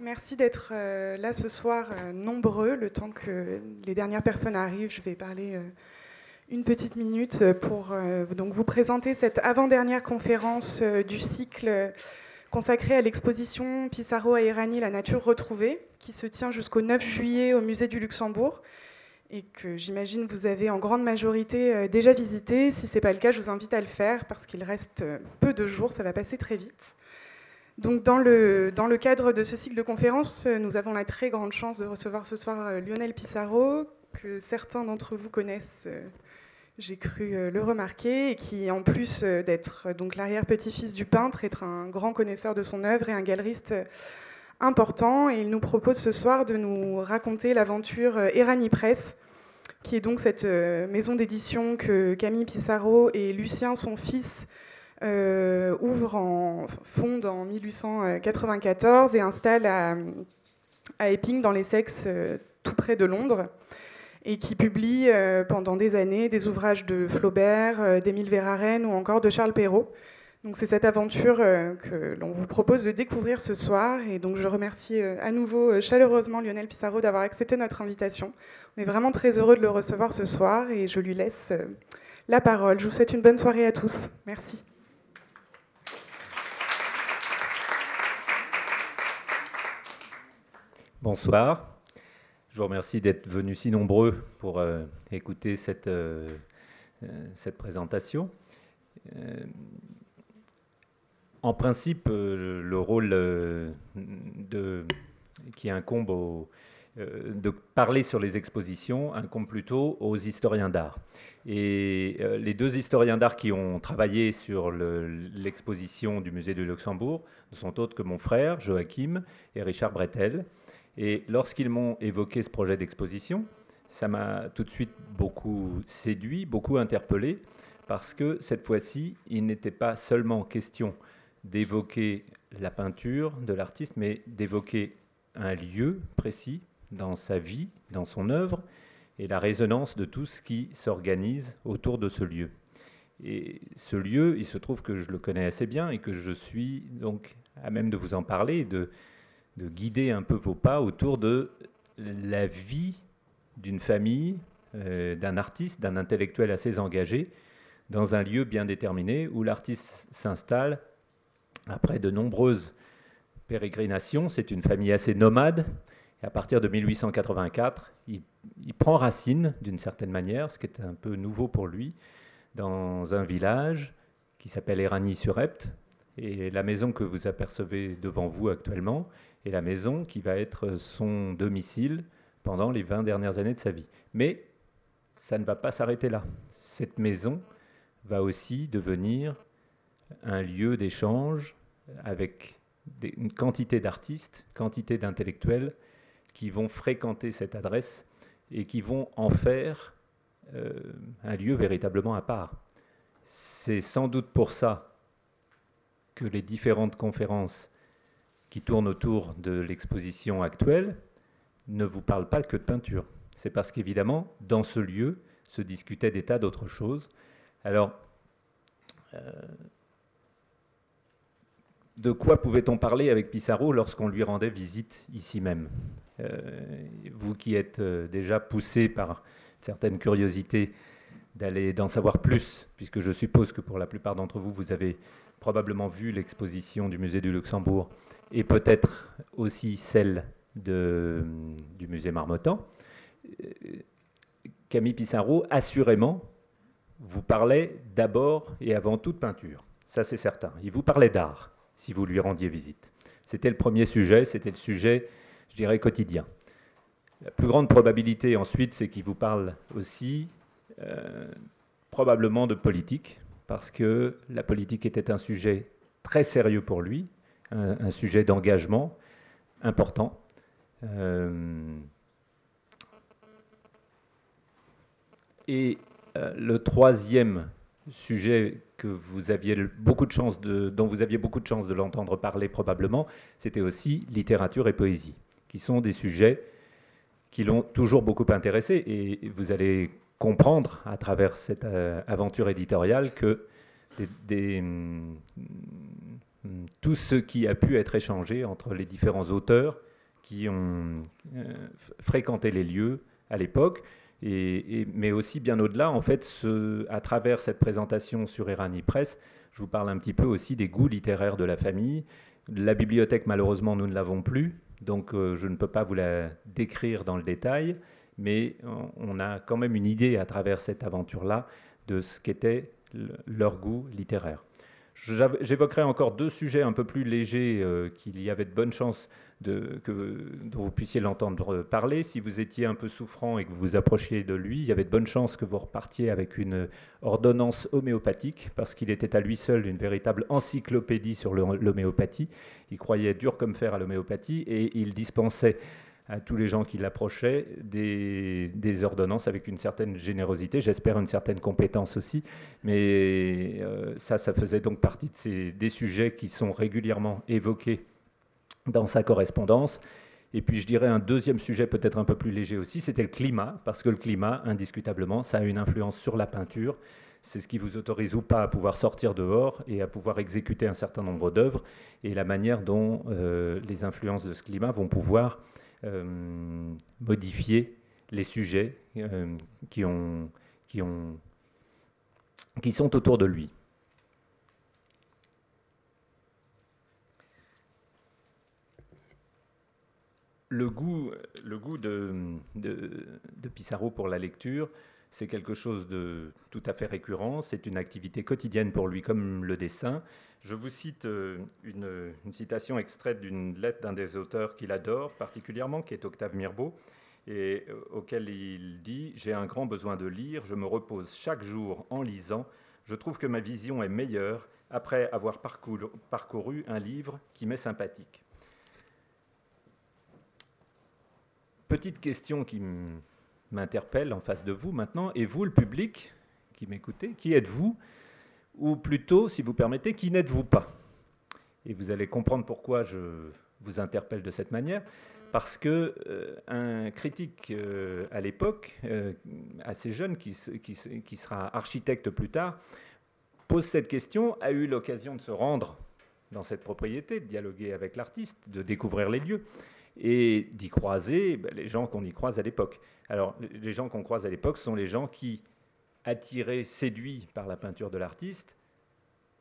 Merci d'être euh, là ce soir euh, nombreux. Le temps que les dernières personnes arrivent, je vais parler euh, une petite minute pour donc vous présenter cette avant-dernière conférence du cycle consacré à l'exposition Pissarro à Irani, la nature retrouvée, qui se tient jusqu'au 9 juillet au musée du Luxembourg et que j'imagine vous avez en grande majorité déjà visité. Si ce n'est pas le cas, je vous invite à le faire parce qu'il reste peu de jours, ça va passer très vite. Donc dans le, cadre de ce cycle de conférences, nous avons la très grande chance de recevoir ce soir euh, Lionel Pissarro, que certains d'entre vous connaissent, euh, j'ai cru euh, le remarquer, et qui, en plus d'être donc l'arrière-petit-fils du peintre, est un grand connaisseur de son œuvre et un galeriste important. Il nous propose ce soir de nous raconter l'aventure Erani Press, qui est donc cette maison d'édition que Camille Pissarro et Lucien, son fils, euh, ouvre en fonde en 1894 et installe à, Epping dans l'Essex, euh, tout près de Londres, et qui publie euh, pendant des années des ouvrages de Flaubert, d'Émile Verhaeren ou encore de Charles Perrault. Donc c'est cette aventure que l'on vous propose de découvrir ce soir. Et donc je remercie à nouveau chaleureusement Lionel Pissarro d'avoir accepté notre invitation. On est vraiment très heureux de le recevoir ce soir et je lui laisse la parole. Je vous souhaite une bonne soirée à tous. Merci. Bonsoir. Je vous remercie d'être venus si nombreux pour euh, écouter cette, euh, euh, présentation. en principe, le rôle qui incombe de parler sur les expositions incombe plutôt aux historiens d'art. Et les deux historiens d'art qui ont travaillé sur l'exposition du musée de Luxembourg ne sont autres que mon frère Joachim et Richard Bretel. Et lorsqu'ils m'ont évoqué ce projet d'exposition, ça m'a tout de suite beaucoup séduit, beaucoup interpellé, parce que cette fois-ci, il n'était pas seulement question d'évoquer la peinture de l'artiste, mais d'évoquer un lieu précis dans sa vie, dans son œuvre, et la résonance de tout ce qui s'organise autour de ce lieu. Et ce lieu, il se trouve que je le connais assez bien et que je suis donc à même de vous en parler, de, de guider un peu vos pas autour de la vie d'une famille, euh, d'un artiste, d'un intellectuel assez engagé, dans un lieu bien déterminé où l'artiste s'installe après de nombreuses pérégrinations. C'est une famille assez nomade. Et à partir de 1884, il, prend racine d'une certaine manière, ce qui est un peu nouveau pour lui, dans un village qui s'appelle Éragny-sur-Epte. Et la maison que vous apercevez devant vous actuellement et la maison qui va être son domicile pendant les 20 dernières années de sa vie. Mais ça ne va pas s'arrêter là. Cette maison va aussi devenir un lieu d'échange avec une quantité d'artistes, quantité d'intellectuels qui vont fréquenter cette adresse et qui vont en faire euh, un lieu véritablement à part. C'est sans doute pour ça que les différentes conférences qui tourne autour de l'exposition actuelle ne vous parle pas que de peinture. C'est parce qu'évidemment, dans ce lieu, se discutait des tas d'autres choses. Alors, euh, de quoi pouvait-on parler avec Pissarro lorsqu'on lui rendait visite ici même? Euh, Vous qui êtes euh, déjà poussé par certaines curiosités d'aller d'en savoir plus, puisque je suppose que pour la plupart d'entre vous, vous avez probablement vu l'exposition du musée du Luxembourg et peut-être aussi celle du musée Marmottan, Camille Pissarro, assurément, vous parlait d'abord et avant toute peinture. Ça, c'est certain. Il vous parlait d'art, si vous lui rendiez visite. C'était le premier sujet, c'était le sujet, je dirais, quotidien. La plus grande probabilité ensuite, c'est qu'il vous parle aussi euh, probablement de politique, parce que la politique était un sujet très sérieux pour lui, un, sujet d'engagement important. Euh, et euh, le troisième sujet que vous aviez beaucoup de chance dont vous aviez beaucoup de chance de l'entendre parler probablement, c'était aussi littérature et poésie, qui sont des sujets qui l'ont toujours beaucoup intéressé. Et vous allez comprendre à travers cette euh, aventure éditoriale que hum, tout ce qui a pu être échangé entre les différents auteurs qui ont fréquenté les lieux à l'époque, et, mais aussi bien au-delà, en fait, à travers cette présentation sur Irani Press, je vous parle un petit peu aussi des goûts littéraires de la famille. La bibliothèque, malheureusement, nous ne l'avons plus, donc je ne peux pas vous la décrire dans le détail, mais on a quand même une idée à travers cette aventure-là de ce qu'était leur goût littéraire. J'évoquerai encore deux sujets un peu plus légers euh, qu'il y avait de bonnes chances que, dont vous puissiez l'entendre parler. Si vous étiez un peu souffrant et que vous vous approchiez de lui, il y avait de bonnes chances que vous repartiez avec une ordonnance homéopathique, parce qu'il était à lui seul une véritable encyclopédie sur l'homéopathie. Il croyait dur comme fer à l'homéopathie et il dispensait à tous les gens qui l'approchaient des, ordonnances avec une certaine générosité, j'espère une certaine compétence aussi. Mais euh, ça, ça faisait donc partie de ces, des sujets qui sont régulièrement évoqués dans sa correspondance. Et puis je dirais un deuxième sujet peut-être un peu plus léger aussi, c'était le climat, parce que le climat, indiscutablement, ça a une influence sur la peinture. C'est ce qui vous autorise ou pas à pouvoir sortir dehors et à pouvoir exécuter un certain nombre d'œuvres, et la manière dont euh, les influences de ce climat vont pouvoir modifier les sujets euh, qui, ont, qui, ont, qui sont autour de lui. Le goût, le goût de, de, de Pissarro pour la lecture, c'est quelque chose de tout à fait récurrent, c'est une activité quotidienne pour lui comme le dessin. Je vous cite euh, une, citation extraite d'une lettre d'un des auteurs qu'il adore particulièrement, qui est Octave Mirbeau, et euh, auquel il dit J'ai un grand besoin de lire, je me repose chaque jour en lisant, je trouve que ma vision est meilleure après avoir parcouru, parcouru un livre qui m'est sympathique. Petite question qui m'interpelle en face de vous maintenant, et vous, le public qui m'écoutez, qui êtes-vous? Ou plutôt, si vous permettez, qui n'êtes-vous pas? Et vous allez comprendre pourquoi je vous interpelle de cette manière. Parce que euh, un critique euh, à l'époque, euh, assez jeune, qui, qui, sera architecte plus tard, pose cette question, a eu l'occasion de se rendre dans cette propriété, de dialoguer avec l'artiste, de découvrir les lieux et d'y croiser ben, les gens qu'on y croise à l'époque. Alors, les gens qu'on croise à l'époque sont les gens qui attirés, séduits par la peinture de l'artiste,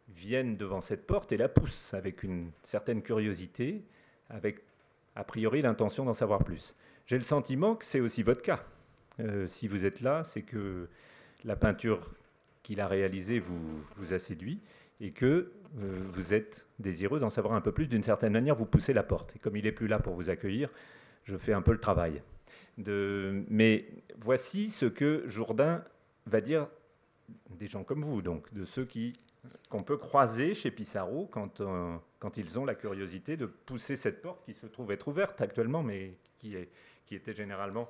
viennent devant cette porte et la poussent avec une certaine curiosité, avec a priori l'intention d'en savoir plus. J'ai le sentiment que c'est aussi votre cas. Euh, si vous êtes là, c'est que la peinture qu'il a réalisée vous, vous a séduit et que euh, vous êtes désireux d'en savoir un peu plus. D'une certaine manière, vous poussez la porte. Et comme il n'est plus là pour vous accueillir, je fais un peu le travail. Mais voici ce que Jourdain va dire des gens comme vous, donc de ceux qu'on peut croiser chez Pissarro quand, euh, quand ils ont la curiosité de pousser cette porte qui se trouve être ouverte actuellement, mais qui, qui était généralement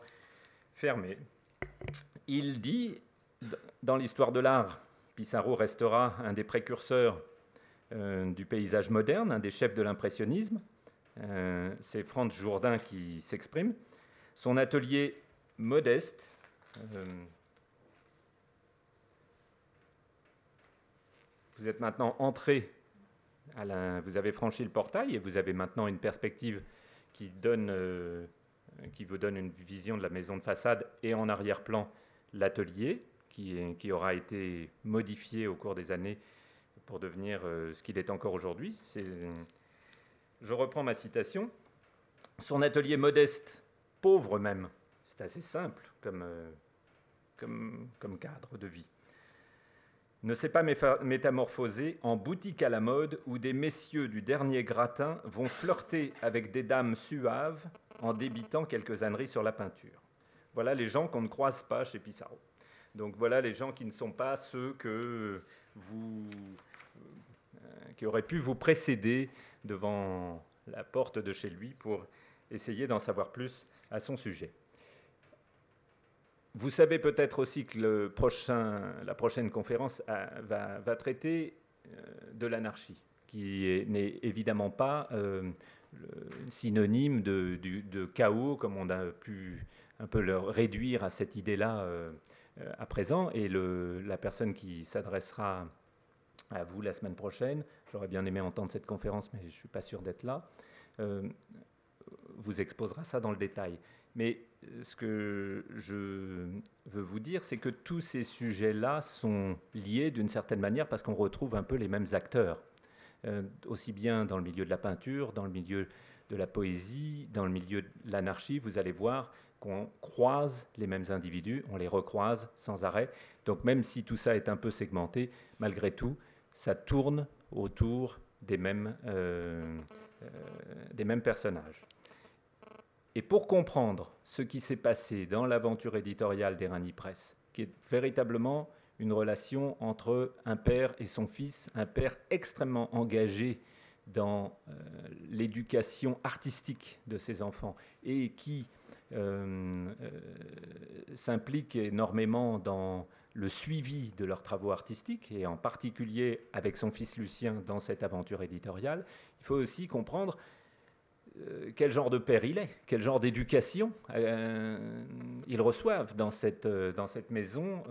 fermée. Il dit, dans l'histoire de l'art, Pissarro restera un des précurseurs du paysage moderne, un des chefs de l'impressionnisme. Euh, c'est Franz Jourdain qui s'exprime. Son atelier modeste, Vous êtes maintenant entré, vous avez franchi le portail et vous avez maintenant une perspective qui, euh, vous donne une vision de la maison de façade et en arrière-plan l'atelier qui, aura été modifié au cours des années pour devenir euh, ce qu'il est encore aujourd'hui. Je reprends ma citation. Son atelier modeste, pauvre même, c'est assez simple comme, euh, cadre de vie ne s'est pas métamorphosé en boutique à la mode où des messieurs du dernier gratin vont flirter avec des dames suaves en débitant quelques âneries sur la peinture. Voilà les gens qu'on ne croise pas chez Pissarro. Donc voilà les gens qui ne sont pas ceux que vous, qui auraient pu vous précéder devant la porte de chez lui pour essayer d'en savoir plus à son sujet. Vous savez peut-être aussi que le prochain, la prochaine conférence va, traiter euh, de l'anarchie, qui n'est évidemment pas euh, synonyme de, chaos, comme on a pu un peu le réduire à cette idée-là euh, à présent. Et la personne qui s'adressera à vous la semaine prochaine. J'aurais bien aimé entendre cette conférence, mais je ne suis pas sûr d'être là. Euh, vous exposera ça dans le détail. Mais ce que je veux vous dire, c'est que tous ces sujets-là sont liés d'une certaine manière parce qu'on retrouve un peu les mêmes acteurs, euh, aussi bien dans le milieu de la peinture, dans le milieu de la poésie, dans le milieu de l'anarchie. Vous allez voir qu'on croise les mêmes individus, on les recroise sans arrêt. Donc même si tout ça est un peu segmenté, malgré tout, ça tourne autour des mêmes, euh, euh, des mêmes personnages. Et pour comprendre ce qui s'est passé dans l'aventure éditoriale d'Erani Press, qui est véritablement une relation entre un père et son fils, un père extrêmement engagé dans euh, l'éducation artistique de ses enfants et qui s'implique énormément dans le suivi de leurs travaux artistiques, et en particulier avec son fils Lucien dans cette aventure éditoriale, il faut aussi comprendre euh, quel genre de père il est, quel genre d'éducation euh, ils reçoivent dans cette, euh, dans cette maison.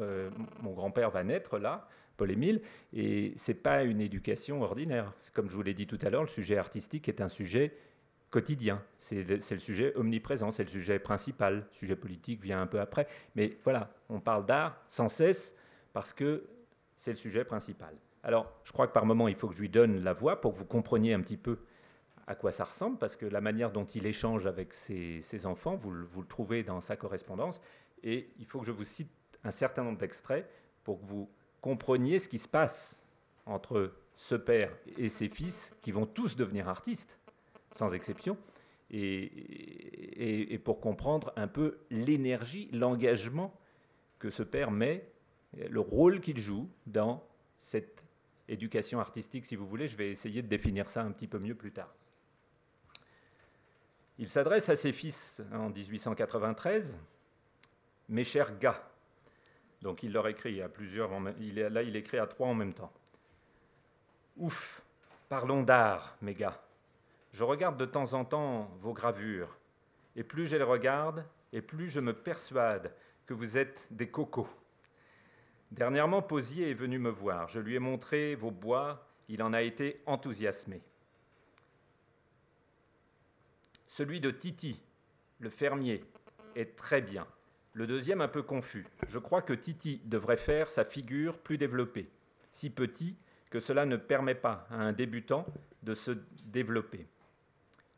mon grand-père va naître là, Paul-Émile, et ce n'est pas une éducation ordinaire. Comme je vous l'ai dit tout à l'heure, le sujet artistique est un sujet quotidien. C'est le, sujet omniprésent, c'est le sujet principal. Le sujet politique vient un peu après. Mais voilà, on parle d'art sans cesse parce que c'est le sujet principal. Alors, je crois que par moment, il faut que je lui donne la voix pour que vous compreniez un petit peu à quoi ça ressemble, parce que la manière dont il échange avec ses, ses enfants, vous, vous, le trouvez dans sa correspondance, et il faut que je vous cite un certain nombre d'extraits pour que vous compreniez ce qui se passe entre ce père et ses fils, qui vont tous devenir artistes sans exception, et, pour comprendre un peu l'énergie, l'engagement que ce père met, le rôle qu'il joue dans cette éducation artistique, si vous voulez. Je vais essayer de définir ça un petit peu mieux plus tard. Il s'adresse à ses fils en 1893, mes chers gars. Donc il leur écrit à plusieurs, là il écrit à trois en même temps. Ouf, parlons d'art, mes gars. Je regarde de temps en temps vos gravures, et plus je les regarde, et plus je me persuade que vous êtes des cocos. Dernièrement, Posier est venu me voir. Je lui ai montré vos bois. Il en a été enthousiasmé. Celui de Titi, le fermier, est très bien. Le deuxième un peu confus. Je crois que Titi devrait faire sa figure plus développée, si petit que cela ne permet pas à un débutant de se développer.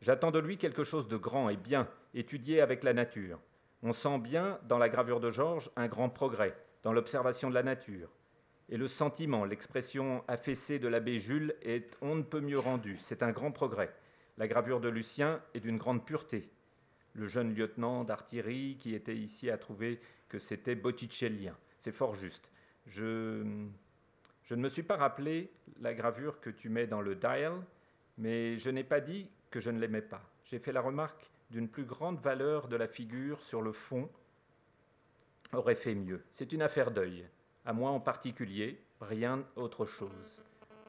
J'attends de lui quelque chose de grand et bien étudié avec la nature. On sent bien dans la gravure de Georges un grand progrès dans l'observation de la nature. Et le sentiment, l'expression affaissée de l'abbé Jules est on ne peut mieux rendu. C'est un grand progrès. La gravure de Lucien est d'une grande pureté. Le jeune lieutenant d'artillerie qui était ici a trouvé que c'était botticellien. C'est fort juste. Je, je ne me suis pas rappelé la gravure que tu mets dans le dial, mais je n'ai pas dit que je ne l'aimais pas. J'ai fait la remarque d'une plus grande valeur de la figure sur le fond aurait fait mieux. C'est une affaire d'œil, à moi en particulier, rien autre chose.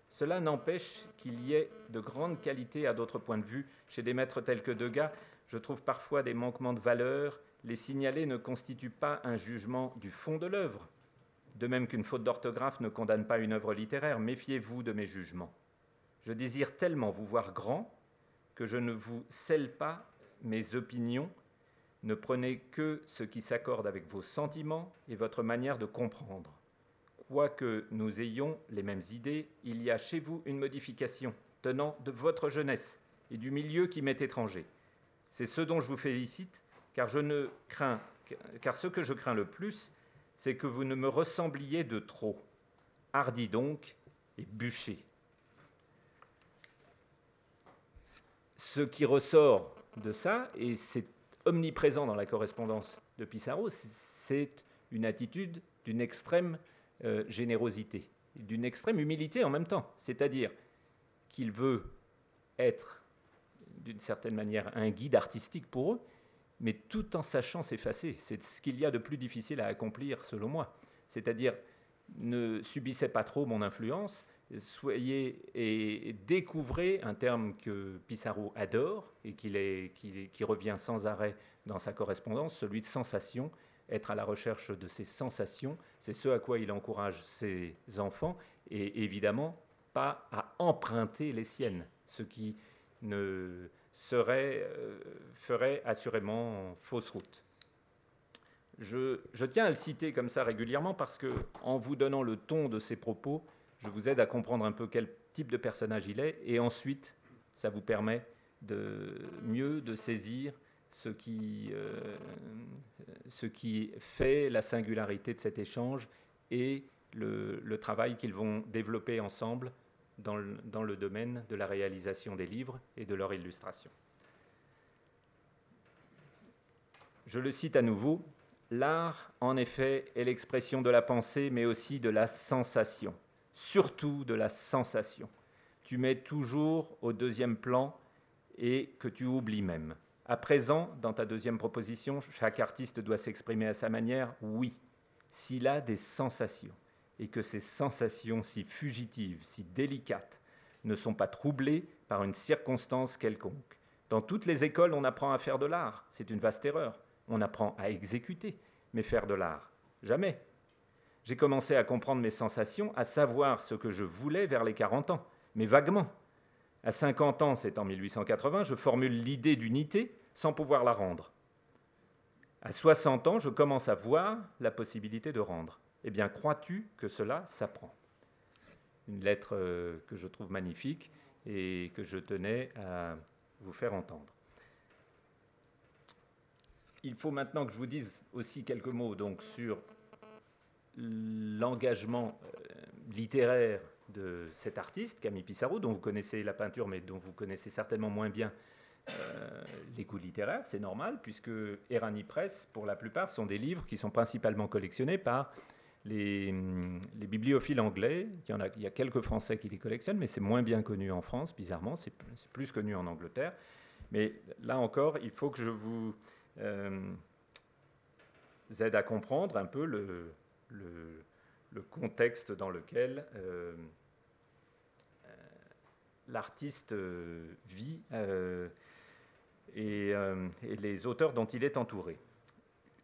Cela n'empêche qu'il y ait de grandes qualités à d'autres points de vue. Chez des maîtres tels que Degas, je trouve parfois des manquements de valeur. Les signaler ne constitue pas un jugement du fond de l'œuvre. De même qu'une faute d'orthographe ne condamne pas une œuvre littéraire, méfiez-vous de mes jugements. Je désire tellement vous voir grand que je ne vous scelle pas mes opinions, ne prenez que ce qui s'accorde avec vos sentiments et votre manière de comprendre. Quoique nous ayons les mêmes idées, il y a chez vous une modification tenant de votre jeunesse et du milieu qui m'est étranger. C'est ce dont je vous félicite, car je ne crains car ce que je crains le plus, c'est que vous ne me ressembliez de trop. Hardi donc et bûchez. Ce qui ressort de ça, et c'est omniprésent dans la correspondance de Pissarro, c'est une attitude d'une extrême euh, générosité, d'une extrême humilité en même temps. C'est-à-dire qu'il veut être, d'une certaine manière, un guide artistique pour eux, mais tout en sachant s'effacer. C'est ce qu'il y a de plus difficile à accomplir, selon moi. C'est-à-dire, ne subissez pas trop mon influence, soyez et découvrez un terme que Pissarro adore et qui revient sans arrêt dans sa correspondance, celui de sensation, être à la recherche de ces sensations. C'est ce à quoi il encourage ses enfants et évidemment pas à emprunter les siennes, ce qui ne serait, euh, ferait assurément fausse route. Je, tiens à le citer comme ça régulièrement parce que, en vous donnant le ton de ses propos, je vous aide à comprendre un peu quel type de personnage il est, et ensuite, ça vous permet de mieux de saisir ce qui, euh, fait la singularité de cet échange et le, travail qu'ils vont développer ensemble dans dans le domaine de la réalisation des livres et de leur illustration. Je le cite à nouveau, L'art, en effet, est l'expression de la pensée, mais aussi de la sensation, surtout de la sensation. Tu mets toujours au deuxième plan et que tu oublies même. À présent, dans ta deuxième proposition, chaque artiste doit s'exprimer à sa manière, oui, s'il a des sensations, et que ces sensations si fugitives, si délicates, ne sont pas troublées par une circonstance quelconque. Dans toutes les écoles, on apprend à faire de l'art, c'est une vaste erreur. On apprend à exécuter, mais faire de l'art, jamais. J'ai commencé à comprendre mes sensations, à savoir ce que je voulais vers les 40 ans, mais vaguement. À 50 ans, c'est en 1880, je formule l'idée d'unité sans pouvoir la rendre. À 60 ans, je commence à voir la possibilité de rendre. Eh bien, crois-tu que cela s'apprend? Une lettre euh, que je trouve magnifique et que je tenais à vous faire entendre. Il faut maintenant que je vous dise aussi quelques mots donc, sur l'engagement euh, littéraire de cet artiste, Camille Pissarro, dont vous connaissez la peinture, mais dont vous connaissez certainement moins bien euh, les goûts littéraires. C'est normal, puisque Erani Press, pour la plupart, sont des livres qui sont principalement collectionnés par les, bibliophiles anglais. Il y, en a, il y a quelques Français qui les collectionnent, mais c'est moins bien connu en France, bizarrement. C'est plus connu en Angleterre. Mais là encore, il faut que je vous euh, aide à comprendre un peu le, le, contexte dans lequel euh, euh, l'artiste vit et, les auteurs dont il est entouré.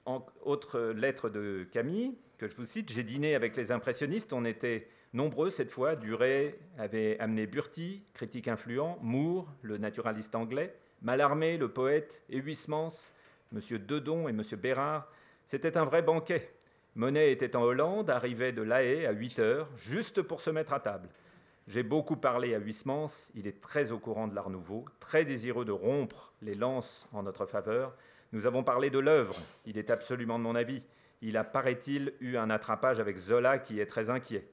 En, autre lettre de Camille, que je vous cite, j'ai dîné avec les impressionnistes, on était nombreux cette fois, Duret avait amené Burti, critique influent, Moore, le naturaliste anglais, Mallarmé, le poète, et Huysmans, M. Dedon et M. Bérard. C'était un vrai banquet. Monet était en Hollande, arrivait de La Haye à 8 heures, juste pour se mettre à table. J'ai beaucoup parlé à Huysmans, il est très au courant de l'art nouveau, très désireux de rompre les lances en notre faveur. Nous avons parlé de l'œuvre, il est absolument de mon avis. Il a, paraît-il, eu un attrapage avec Zola qui est très inquiet.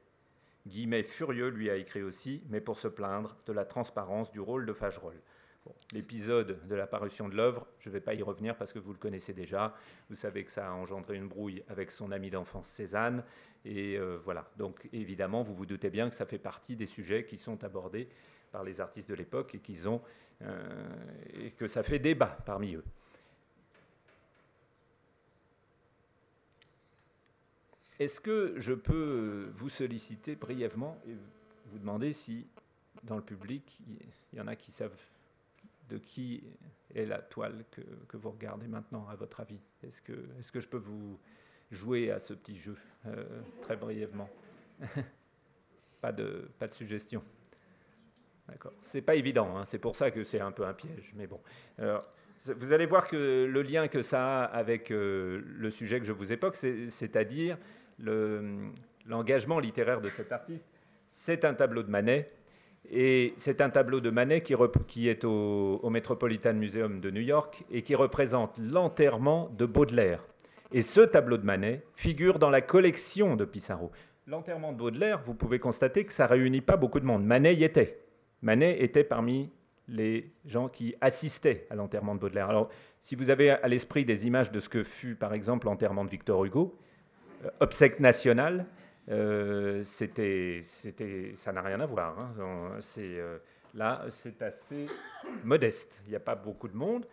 Guillemet furieux lui a écrit aussi, mais pour se plaindre de la transparence du rôle de Fagerolles. L'épisode de la parution de l'œuvre, je ne vais pas y revenir parce que vous le connaissez déjà. Vous savez que ça a engendré une brouille avec son ami d'enfance Cézanne. Et euh, voilà. Donc évidemment, vous vous doutez bien que ça fait partie des sujets qui sont abordés par les artistes de l'époque et, qu'ils ont, euh, et que ça fait débat parmi eux. Est-ce que je peux vous solliciter brièvement et vous demander si dans le public, il y en a qui savent de qui est la toile que, vous regardez maintenant, à votre avis? Est-ce que, est que je peux vous jouer à ce petit jeu euh, très brièvement? Pas, de, pas de suggestion. D'accord. C'est pas évident, hein. c'est pour ça que c'est un peu un piège, mais bon. vous allez voir que le lien que ça a avec euh, le sujet que je vous évoque, c'est-à-dire l'engagement littéraire de cet artiste, c'est un tableau de Manet et c'est un tableau de Manet qui, est au, Metropolitan Museum de New York et qui représente l'enterrement de Baudelaire. Et ce tableau de Manet figure dans la collection de Pissarro. L'enterrement de Baudelaire, vous pouvez constater que ça réunit pas beaucoup de monde. Manet y était. Manet était parmi les gens qui assistaient à l'enterrement de Baudelaire. Alors, si vous avez à l'esprit des images de ce que fut, par exemple, l'enterrement de Victor Hugo, euh, obsèque nationale, euh, c'était, ça n'a rien à voir. Hein. Euh, là, c'est assez modeste. Il n'y a pas beaucoup de monde.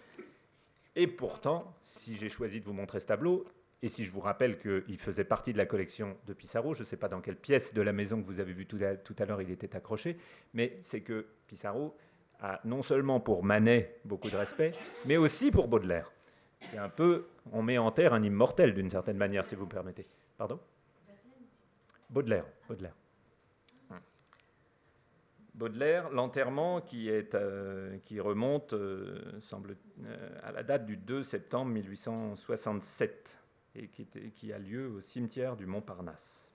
Et pourtant, si j'ai choisi de vous montrer ce tableau, et si je vous rappelle qu'il faisait partie de la collection de Pissarro, je ne sais pas dans quelle pièce de la maison que vous avez vu tout à, à l'heure il était accroché, mais c'est que Pissarro a non seulement pour Manet beaucoup de respect, mais aussi pour Baudelaire. C'est un peu, on met en terre un immortel d'une certaine manière, si vous me permettez. Pardon? Baudelaire. Baudelaire. L'enterrement qui, qui remonte, semble, à la date du 2 septembre 1867 et qui, qui a lieu au cimetière du Montparnasse.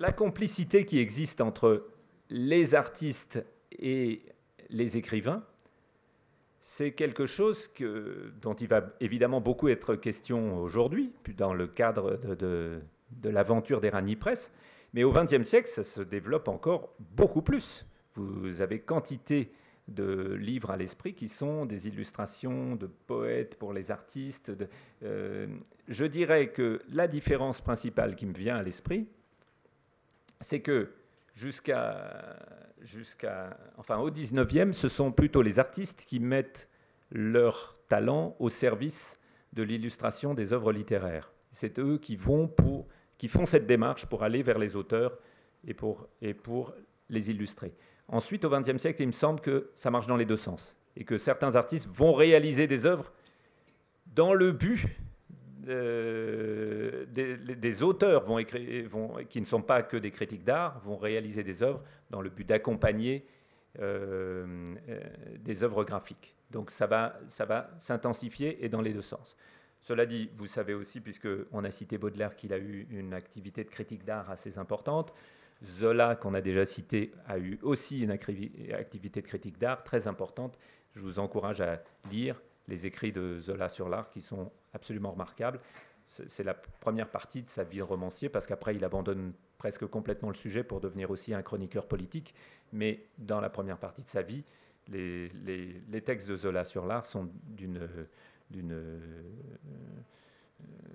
La complicité qui existe entre les artistes et les écrivains, c'est quelque chose dont il va évidemment beaucoup être question aujourd'hui, dans le cadre de, l'aventure d'Erani Press, mais au XXe siècle, ça se développe encore beaucoup plus. Vous avez quantité de livres à l'esprit qui sont des illustrations de poètes pour les artistes. Euh, je dirais que la différence principale qui me vient à l'esprit, c'est que jusqu'à, enfin au 19e, ce sont plutôt les artistes qui mettent leur talent au service de l'illustration des œuvres littéraires. C'est eux qui vont pour, qui font cette démarche pour aller vers les auteurs et pour, et pour les illustrer. Ensuite, au XXe siècle, il me semble que ça marche dans les deux sens et que certains artistes vont réaliser des œuvres dans le but euh, des, auteurs vont écrire, qui ne sont pas que des critiques d'art vont réaliser des œuvres dans le but d'accompagner euh, euh, des œuvres graphiques. Donc ça va, ça va s'intensifier et dans les deux sens. Cela dit, vous savez aussi, puisqu'on a cité Baudelaire, qu'il a eu une activité de critique d'art assez importante. Zola, qu'on a déjà cité, a eu aussi une activité de critique d'art très importante. Je vous encourage à lire les écrits de Zola sur l'art qui sont absolument remarquables. C'est la première partie de sa vie de romancier parce qu'après il abandonne presque complètement le sujet pour devenir aussi un chroniqueur politique. Mais dans la première partie de sa vie, les, textes de Zola sur l'art sont d'une euh,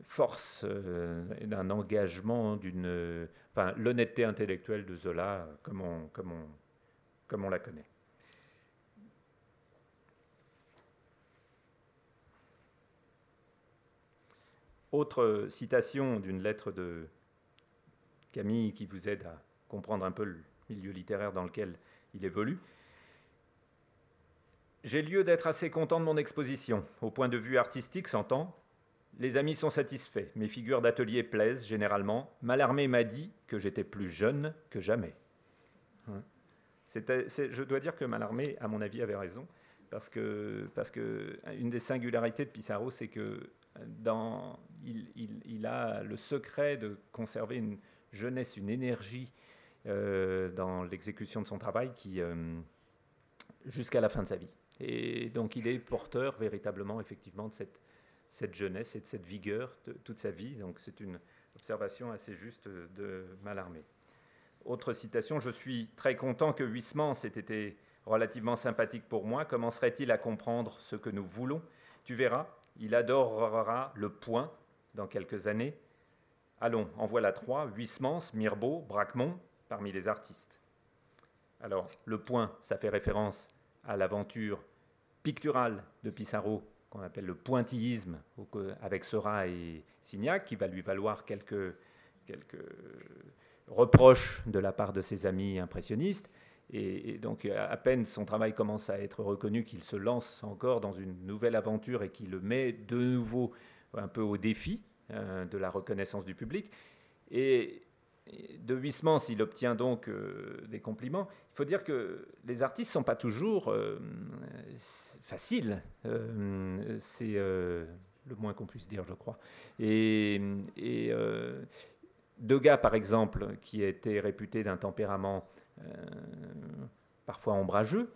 force euh, d'un engagement, d'une, enfin, l'honnêteté intellectuelle de Zola comme on la connaît. Autre citation d'une lettre de Camille qui vous aide à comprendre un peu le milieu littéraire dans lequel il évolue. J'ai lieu d'être assez content de mon exposition. Au point de vue artistique, s'entend. Les amis sont satisfaits. Mes figures d'atelier plaisent généralement. Malarmé m'a dit que j'étais plus jeune que jamais. Hein. je dois dire que Malarmé, à mon avis, avait raison. Parce que, parce que une des singularités de Pissarro, c'est que dans, il, a le secret de conserver une jeunesse, une énergie euh, dans l'exécution de son travail qui euh, jusqu'à la fin de sa vie. Et donc il est porteur véritablement, effectivement, de cette, jeunesse et de cette vigueur toute sa vie. Donc c'est une observation assez juste de Mallarmé. Autre citation, je suis très content que Huysmans ait été relativement sympathique pour moi. Comment serait-il à comprendre ce que nous voulons? Tu verras, il adorera le point dans quelques années. Allons, en voilà trois, Huysmans, Mirbeau, Braquemont, parmi les artistes. Alors, le point, ça fait référence à l'aventure picturale de Pissarro, qu'on appelle le pointillisme, avec Seurat et Signac, qui va lui valoir quelques, quelques reproches de la part de ses amis impressionnistes. Et, donc, à peine son travail commence à être reconnu qu'il se lance encore dans une nouvelle aventure et qui le met de nouveau un peu au défi euh, de la reconnaissance du public. Et, de Huysmans, il obtient donc euh, des compliments. Il faut dire que les artistes ne sont pas toujours euh, faciles. C'est le moins qu'on puisse dire, je crois. Et, et Degas, par exemple, qui était réputé d'un tempérament parfois ombrageux,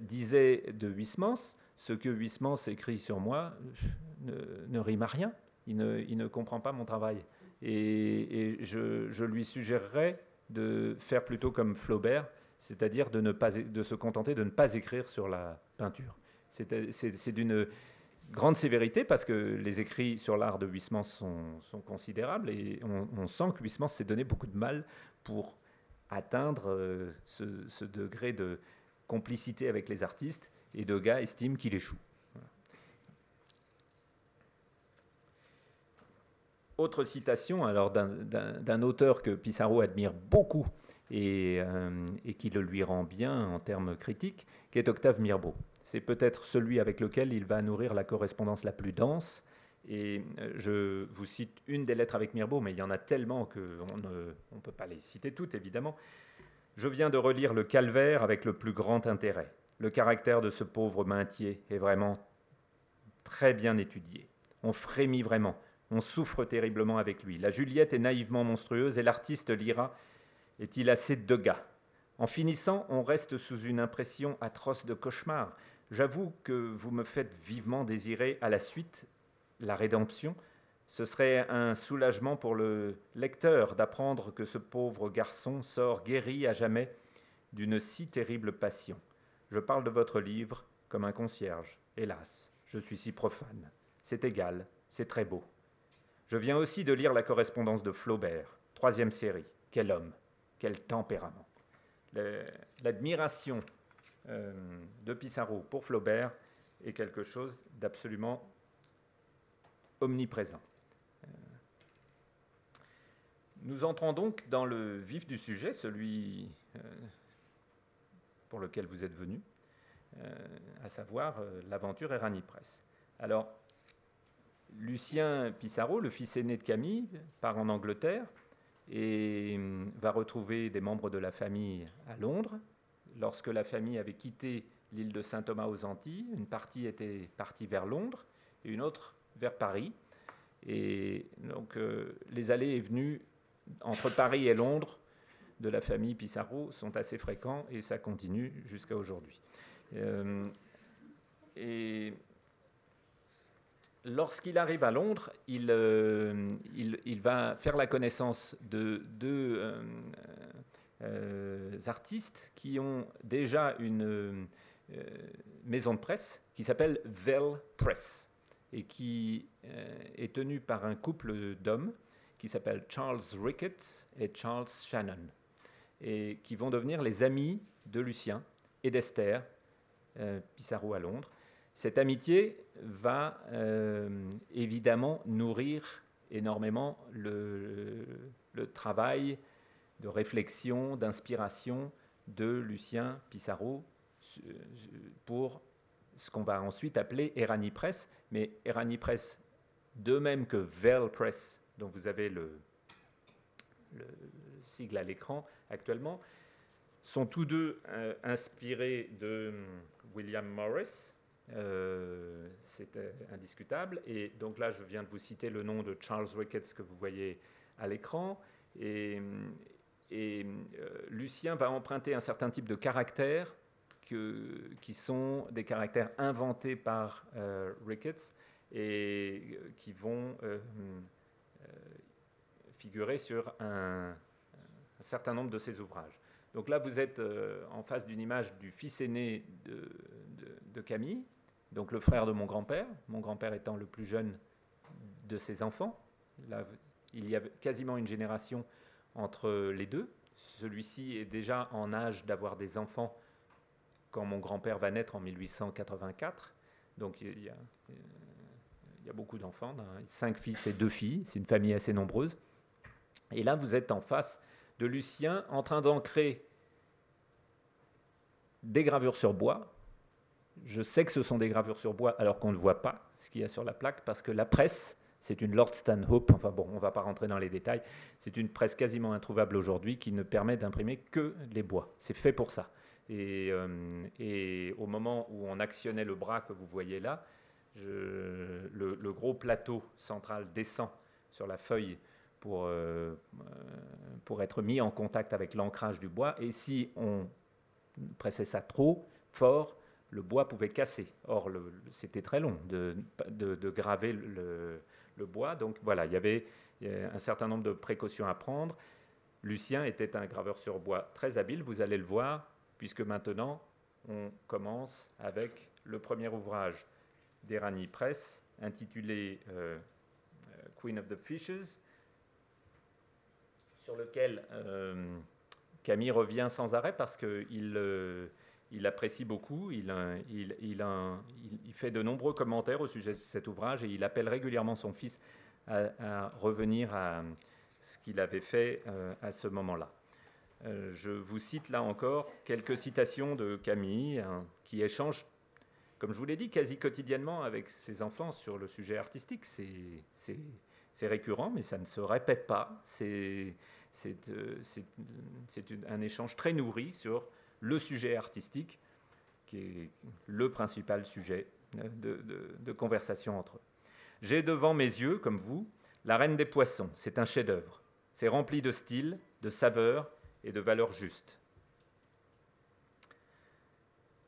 disait de Huysmans ce que Huysmans écrit sur moi ne, rime à rien. Il ne, comprend pas mon travail. Et, je, lui suggérerais de faire plutôt comme Flaubert, c'est-à-dire de, ne pas, de se contenter de ne pas écrire sur la peinture. C'est d'une grande sévérité parce que les écrits sur l'art de Huysmans sont, considérables et on, sent que Huysmans s'est donné beaucoup de mal pour atteindre euh, ce, degré de complicité avec les artistes, et Degas estime qu'il échoue. Autre citation alors d'un auteur que Pissarro admire beaucoup et, euh, et, qui le lui rend bien en termes critiques, qui est Octave Mirbeau. C'est peut-être celui avec lequel il va nourrir la correspondance la plus dense Et je vous cite une des lettres avec Mirbeau, mais il y en a tellement qu'on ne peut pas les citer toutes, évidemment. Je viens de relire le calvaire avec le plus grand intérêt. Le caractère de ce pauvre Maintier est vraiment très bien étudié. On frémit vraiment, on souffre terriblement avec lui. La Juliette est naïvement monstrueuse et l'artiste lira est-il assez de gars En finissant, on reste sous une impression atroce de cauchemar. J'avoue que vous me faites vivement désirer à la suite la rédemption. Ce serait un soulagement pour le lecteur d'apprendre que ce pauvre garçon sort guéri à jamais d'une si terrible passion. Je parle de votre livre comme un concierge. Hélas, je suis si profane. C'est égal, c'est très beau. Je viens aussi de lire la correspondance de Flaubert, troisième série. Quel homme, quel tempérament. L'admiration euh, de Pissarro pour Flaubert est quelque chose d'absolument omniprésent. Euh, nous entrons donc dans le vif du sujet, celui euh, pour lequel vous êtes venu, à savoir l'aventure Erani Press. Alors, Lucien Pissarro, le fils aîné de Camille, part en Angleterre et hum, va retrouver des membres de la famille à Londres. Lorsque la famille avait quitté l'île de Saint-Thomas aux Antilles, une partie était partie vers Londres et une autre vers Paris. Euh, les allées et venues entre Paris et Londres de la famille Pissarro sont assez fréquents et ça continue jusqu'à aujourd'hui. Euh, lorsqu'il arrive à Londres, il, euh, il, va faire la connaissance de deux euh, euh, artistes qui ont déjà une maison de presse qui s'appelle Vell Press et qui est tenue par un couple d'hommes qui s'appellent Charles Ricketts et Charles Shannon et qui vont devenir les amis de Lucien et d'Esther Pissarro à Londres cette amitié va euh, évidemment nourrir énormément le, travail de réflexion, d'inspiration de Lucien Pissarro pour ce qu'on va ensuite appeler Erani Press. Mais Erani Press, de même que Vel Press, dont vous avez le, le sigle à l'écran actuellement, sont tous deux euh, inspirés de hum, William Morris, euh, c'était indiscutable. Et donc là, je viens de vous citer le nom de Charles Ricketts que vous voyez à l'écran. Et, euh, Lucien va emprunter un certain type de caractères qui sont des caractères inventés par euh, Ricketts et qui vont figurer sur un, certain nombre de ses ouvrages. Donc là, vous êtes en face d'une image du fils aîné de Camille, donc le frère de mon grand-père, mon grand-père étant le plus jeune de ses enfants. il y a quasiment une génération entre les deux. Celui-ci est déjà en âge d'avoir des enfants quand mon grand-père va naître en 1884. Donc il y a, beaucoup d'enfants, cinq fils et deux filles, c'est une famille assez nombreuse. Et là, vous êtes en face de Lucien en train d'ancrer des gravures sur bois, je sais que ce sont des gravures sur bois alors qu'on ne voit pas ce qu'il y a sur la plaque parce que la presse, c'est une Lord Stanhope, enfin bon, on ne va pas rentrer dans les détails, c'est une presse quasiment introuvable aujourd'hui qui ne permet d'imprimer que les bois. C'est fait pour ça. Et, euh, au moment où on actionnait le bras que vous voyez là, le, gros plateau central descend sur la feuille pour, euh, pour être mis en contact avec l'ancrage du bois. Et si on pressait ça trop fort, le bois pouvait casser. Or, c'était très long de, graver le, bois. Donc voilà, il y avait un certain nombre de précautions à prendre. Lucien était un graveur sur bois très habile, vous allez le voir, puisque maintenant, on commence avec le premier ouvrage d'Erani Press, intitulé euh, euh, Queen of the Fishes, sur lequel euh, Camille revient sans arrêt parce qu'il il apprécie beaucoup, il, fait de nombreux commentaires au sujet de cet ouvrage et il appelle régulièrement son fils à, revenir à ce qu'il avait fait euh, à ce moment-là. Euh, je vous cite là encore quelques citations de Camille hein, qui échangent comme je vous l'ai dit, quasi quotidiennement avec ses enfants sur le sujet artistique. C'est récurrent, mais ça ne se répète pas. C'est un échange très nourri sur le sujet artistique, qui est le principal sujet de, de conversation entre eux. J'ai devant mes yeux, comme vous, La Reine des Poissons. C'est un chef-d'œuvre. C'est rempli de style, de saveur et de valeurs justes.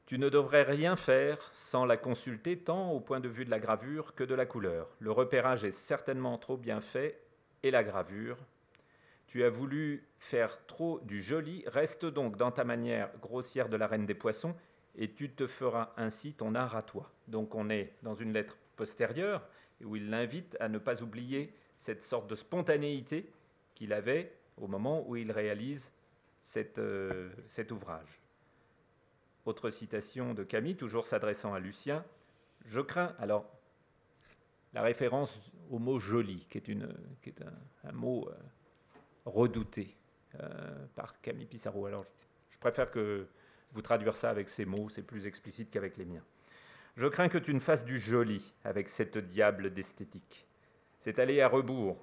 Tu ne devrais rien faire sans la consulter tant au point de vue de la gravure que de la couleur. Le repérage est certainement trop bien fait et la gravure. Tu as voulu faire trop du joli, reste donc dans ta manière grossière de la reine des poissons et tu te feras ainsi ton art à toi. Donc on est dans une lettre postérieure où il l'invite à ne pas oublier cette sorte de spontanéité qu'il avait au moment où il réalise euh, cet ouvrage. Autre citation de Camille, toujours s'adressant à Lucien. Je crains, alors, la référence au mot joli, qui est, un, mot euh, redouté euh, par Camille Pissarro. Alors, je, préfère que vous traduire ça avec ces mots, c'est plus explicite qu'avec les miens. Je crains que tu ne fasses du joli avec cette diable d'esthétique. C'est aller à rebours.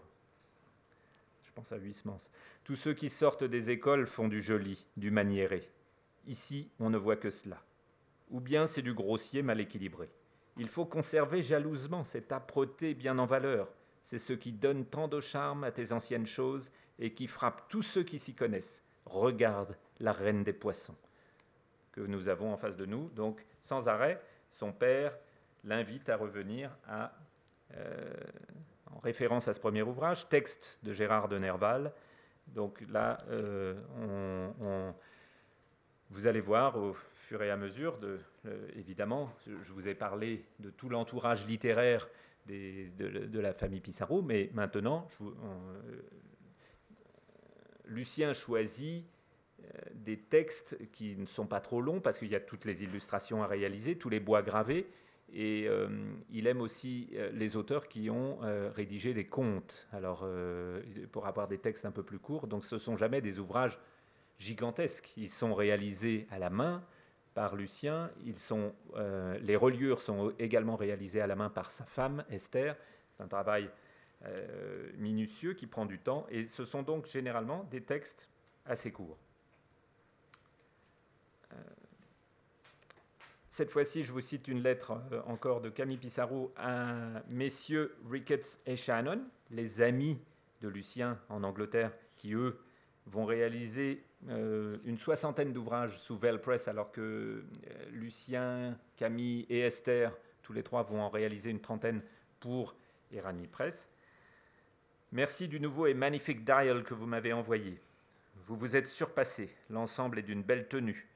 Je pense à Huysmans. Tous ceux qui sortent des écoles font du joli, du maniéré. Ici, on ne voit que cela. Ou bien c'est du grossier mal équilibré. Il faut conserver jalousement cette âpreté bien en valeur. C'est ce qui donne tant de charme à tes anciennes choses et qui frappe tous ceux qui s'y connaissent. Regarde la reine des poissons que nous avons en face de nous. Donc, sans arrêt, son père l'invite à revenir euh, en référence à ce premier ouvrage, texte de Gérard de Nerval. Donc là, euh, on vous allez voir au fur et à mesure, de, évidemment, je vous ai parlé de tout l'entourage littéraire de, la famille Pissarro, mais maintenant, euh, Lucien choisit euh, des textes qui ne sont pas trop longs parce qu'il y a toutes les illustrations à réaliser, tous les bois gravés, et euh, il aime aussi les auteurs qui ont rédigé des contes, alors pour avoir des textes un peu plus courts. Donc ce sont jamais des ouvrages gigantesques. Ils sont réalisés à la main Lucien. Ils euh, les reliures sont également réalisées à la main par sa femme, Esther. C'est un travail euh, minutieux qui prend du temps. Et ce sont donc généralement des textes assez courts. Euh, cette fois-ci, je vous cite une lettre encore de Camille Pissarro à messieurs Ricketts et Shannon, les amis de Lucien en Angleterre, qui eux vont réaliser euh, une soixantaine d'ouvrages sous Vell Press, alors que euh, Lucien, Camille et Esther, tous les trois, vont en réaliser une trentaine pour Irani Press. Merci du nouveau et magnifique dial que vous m'avez envoyé. Vous vous êtes surpassé, l'ensemble est d'une belle tenue.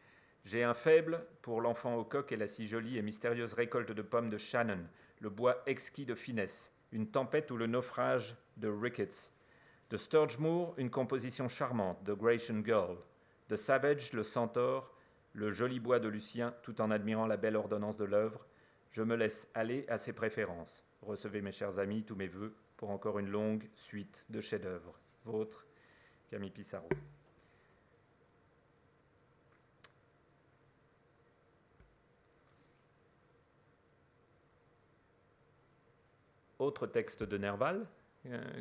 J'ai un faible pour l'enfant au coq et la si jolie et mystérieuse récolte de pommes de Shannon, le bois exquis de finesse, une tempête ou le naufrage de Ricketts, de Sturge Moore, une composition charmante, de Gratian Girl. De Savage, le centaure, le joli bois de Lucien, tout en admirant la belle ordonnance de l'œuvre. Je me laisse aller à ses préférences. Recevez, mes chers amis, tous mes voeux pour encore une longue suite de chefs-d'œuvre. Votre Camille Pissarro. Autre texte de Nerval,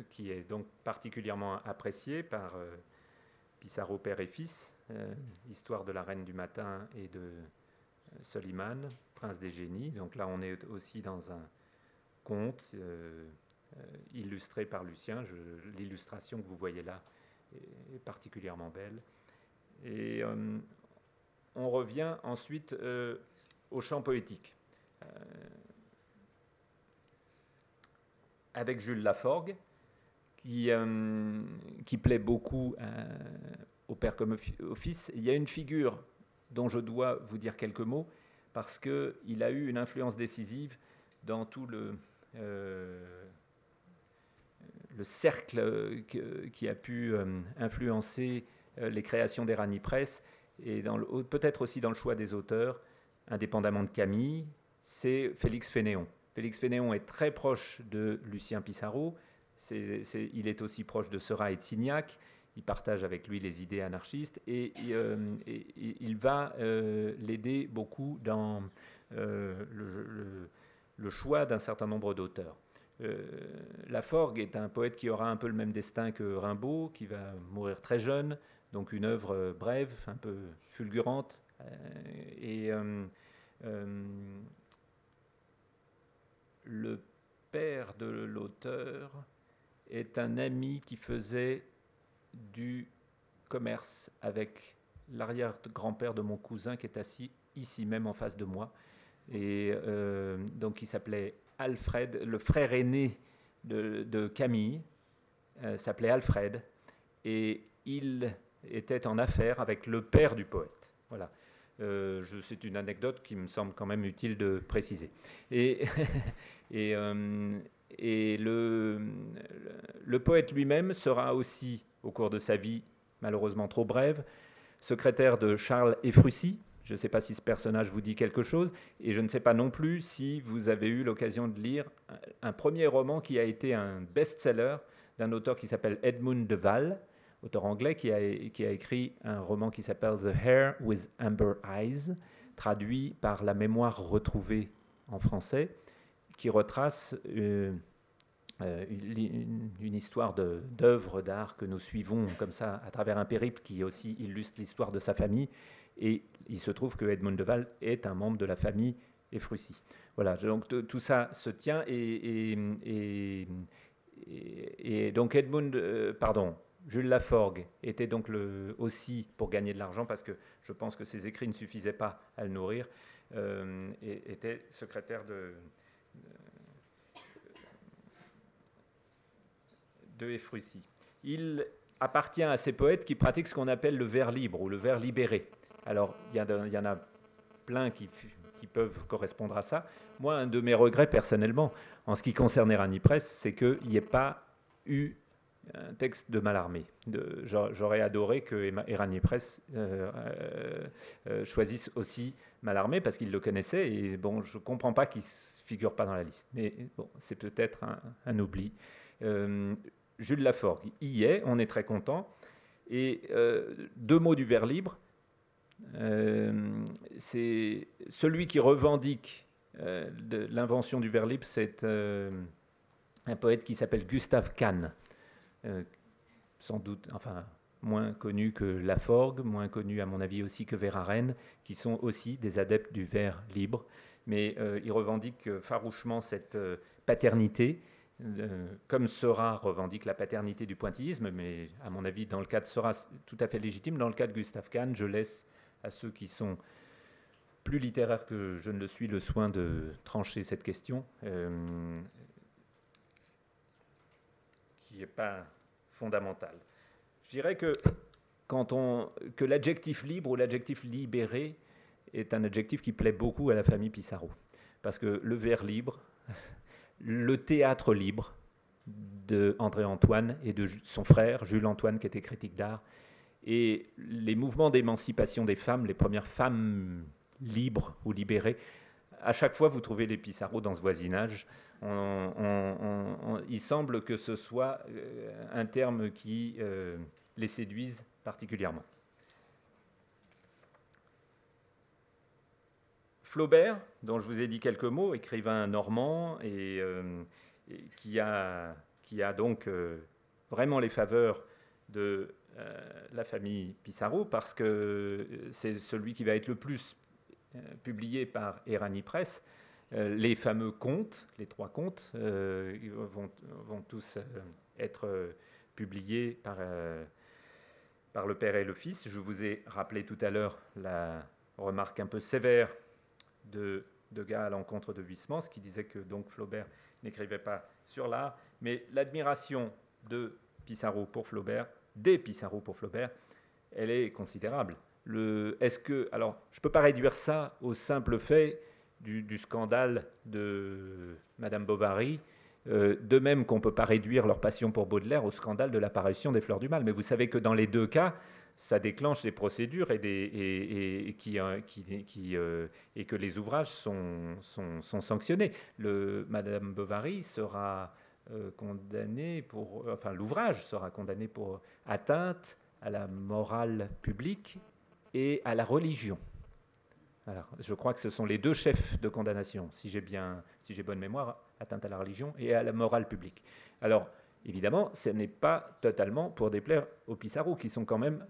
qui est donc particulièrement apprécié par euh, Pissarro père et fils, euh, Histoire de la reine du matin et de Soliman, prince des génies. Donc là, on est aussi dans un conte illustré par Lucien. L'illustration que vous voyez là est, particulièrement belle. Et on revient ensuite au chant poétique avec Jules Laforgue, qui, euh, plaît beaucoup euh, au père comme au fils. Il y a une figure dont je dois vous dire quelques mots, parce qu'il a eu une influence décisive dans tout le, euh, le cercle qui a pu influencer les créations d'Erani Press, et peut-être aussi dans le choix des auteurs, indépendamment de Camille, c'est Félix Fénéon. Félix Fénéon est très proche de Lucien Pissarro. il est aussi proche de Seurat et de Signac. il partage avec lui les idées anarchistes et, il va l'aider beaucoup dans le, choix d'un certain nombre d'auteurs. Laforgue est un poète qui aura un peu le même destin que Rimbaud, qui va mourir très jeune, donc une œuvre brève, un peu fulgurante. et le père de l'auteur est un ami qui faisait du commerce avec l'arrière-grand-père de mon cousin qui est assis ici même en face de moi. Et euh, donc il s'appelait Alfred, le frère aîné de, Camille euh, s'appelait Alfred. Et il était en affaire avec le père du poète. Voilà. Euh, c'est une anecdote qui me semble quand même utile de préciser. Et, euh, le, poète lui-même sera aussi, au cours de sa vie malheureusement trop brève, secrétaire de Charles Efrussi. Je ne sais pas si ce personnage vous dit quelque chose, et je ne sais pas non plus si vous avez eu l'occasion de lire un, un premier roman qui a été un best-seller d'un auteur qui s'appelle Edmund de Waal, auteur anglais qui a, écrit un roman qui s'appelle The Hair with Amber Eyes, traduit par La mémoire retrouvée en français, qui retrace euh, euh, une, histoire d'œuvres d'art que nous suivons comme ça à travers un périple qui aussi illustre l'histoire de sa famille. Et il se trouve que Edmund de Waal est un membre de la famille Efrussi. Voilà, donc tout ça se tient et, donc Edmund, euh, pardon, Jules Laforgue était donc aussi pour gagner de l'argent, parce que je pense que ses écrits ne suffisaient pas à le nourrir, euh, était secrétaire de, de Efrussi. Il appartient à ces poètes qui pratiquent ce qu'on appelle le vers libre ou le vers libéré. Alors, il y, en a plein qui, qui, peuvent correspondre à ça. Moi, un de mes regrets personnellement, en ce qui concerne Erani Press, c'est qu'il n'y ait pas eu un texte de Mallarmé. J'aurais adoré que Eranier Press euh, euh, euh, choisisse aussi Mallarmé parce qu'il le connaissait et bon, je ne comprends pas qu'il ne figure pas dans la liste. Mais bon, c'est peut-être un, oubli. Jules Laforgue y est, on est très content. Et deux mots du vers libre. c'est celui qui revendique l'invention du vers libre, c'est un poète qui s'appelle Gustave Kahn. Euh, sans doute, enfin, moins connus que Laforgue, moins connus à mon avis aussi que Verhaeren, qui sont aussi des adeptes du vers libre, mais euh, ils revendiquent farouchement cette euh, paternité, comme Seurat revendique la paternité du pointillisme, mais à mon avis, dans le cas de Seurat, tout à fait légitime. Dans le cas de Gustave Kahn, je laisse à ceux qui sont plus littéraires que je ne le suis le soin de trancher cette question qui n'est pas fondamental. Je dirais que, que l'adjectif libre ou l'adjectif libéré est un adjectif qui plaît beaucoup à la famille Pissarro. Parce que le vers libre, le théâtre libre de André Antoine et de son frère Jules Antoine, qui était critique d'art, et les mouvements d'émancipation des femmes, les premières femmes libres ou libérées, à chaque fois vous trouvez les Pissarro dans ce voisinage il semble que ce soit euh, un terme qui euh, les séduise particulièrement. Flaubert, dont je vous ai dit quelques mots, écrivain normand et, euh, qui, a, qui, a, donc vraiment les faveurs de la famille Pissarro parce que c'est celui qui va être le plus publié par Erani Press. Euh, les fameux contes, les trois contes, euh, vont, tous euh, être publiés par, par le Père et le Fils. Je vous ai rappelé tout à l'heure la remarque un peu sévère de Degas à l'encontre de Huysmans, qui disait que donc Flaubert n'écrivait pas sur l'art, mais l'admiration de Pissarro pour Flaubert, des Pissarro pour Flaubert, elle est considérable. Est-ce que, alors, je ne peux pas réduire ça au simple fait du, scandale de Madame Bovary, euh, de même qu'on ne peut pas réduire leur passion pour Baudelaire au scandale de l'apparition des fleurs du mal. Mais vous savez que dans les deux cas, ça déclenche des procédures et, qui, euh, euh, et que les ouvrages sont, sont, sanctionnés. Le, Madame Bovary sera condamné pour, enfin l'ouvrage sera condamné pour atteinte à la morale publique et à la religion. Alors, je crois que ce sont les deux chefs de condamnation, si j'ai bien, si j'ai bonne mémoire, atteinte à la religion et à la morale publique. Alors, évidemment, ce n'est pas totalement pour déplaire aux Pissarro, qui sont quand même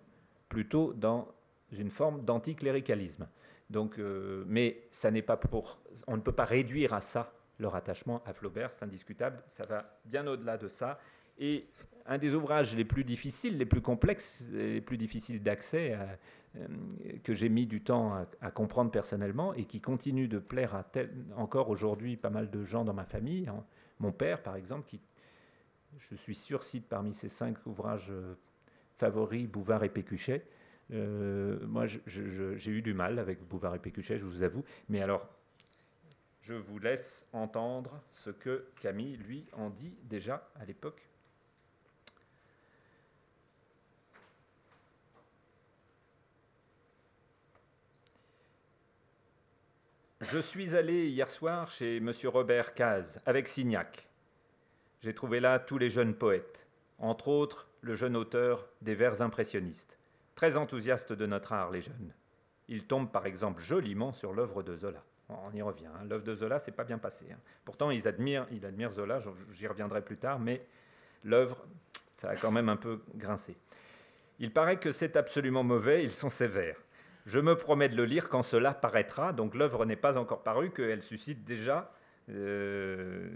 plutôt dans une forme d'anticléricalisme. Donc, euh, mais ça n'est pas pour, on ne peut pas réduire à ça leur attachement à Flaubert, c'est indiscutable. Ça va bien au-delà de ça. Et un des ouvrages les plus difficiles, les plus complexes, les plus difficiles d'accès, euh, que j'ai mis du temps à, comprendre personnellement et qui continue de plaire à encore aujourd'hui pas mal de gens dans ma famille. Hein. Mon père, par exemple, qui, je suis sûr, cite parmi ses cinq ouvrages euh, favoris Bouvard et Pécuchet. Euh, moi, j'ai eu du mal avec Bouvard et Pécuchet, je vous avoue. Mais alors, je vous laisse entendre ce que Camille, lui, en dit déjà à l'époque Je suis allé hier soir chez M. Robert Caz avec Signac. J'ai trouvé là tous les jeunes poètes, entre autres le jeune auteur des vers impressionnistes, très enthousiaste de notre art, les jeunes. Il tombe par exemple joliment sur l'œuvre de Zola. On y revient. Hein. L'œuvre de Zola, c'est pas bien passé. Hein. Pourtant, ils admirent, il admire Zola, j'y reviendrai plus tard, mais l'œuvre, ça a quand même un peu grincé. Il paraît que c'est absolument mauvais, ils sont sévères. Je me promets de le lire quand cela paraîtra, donc l'œuvre n'est pas encore parue, qu'elle suscite déjà euh,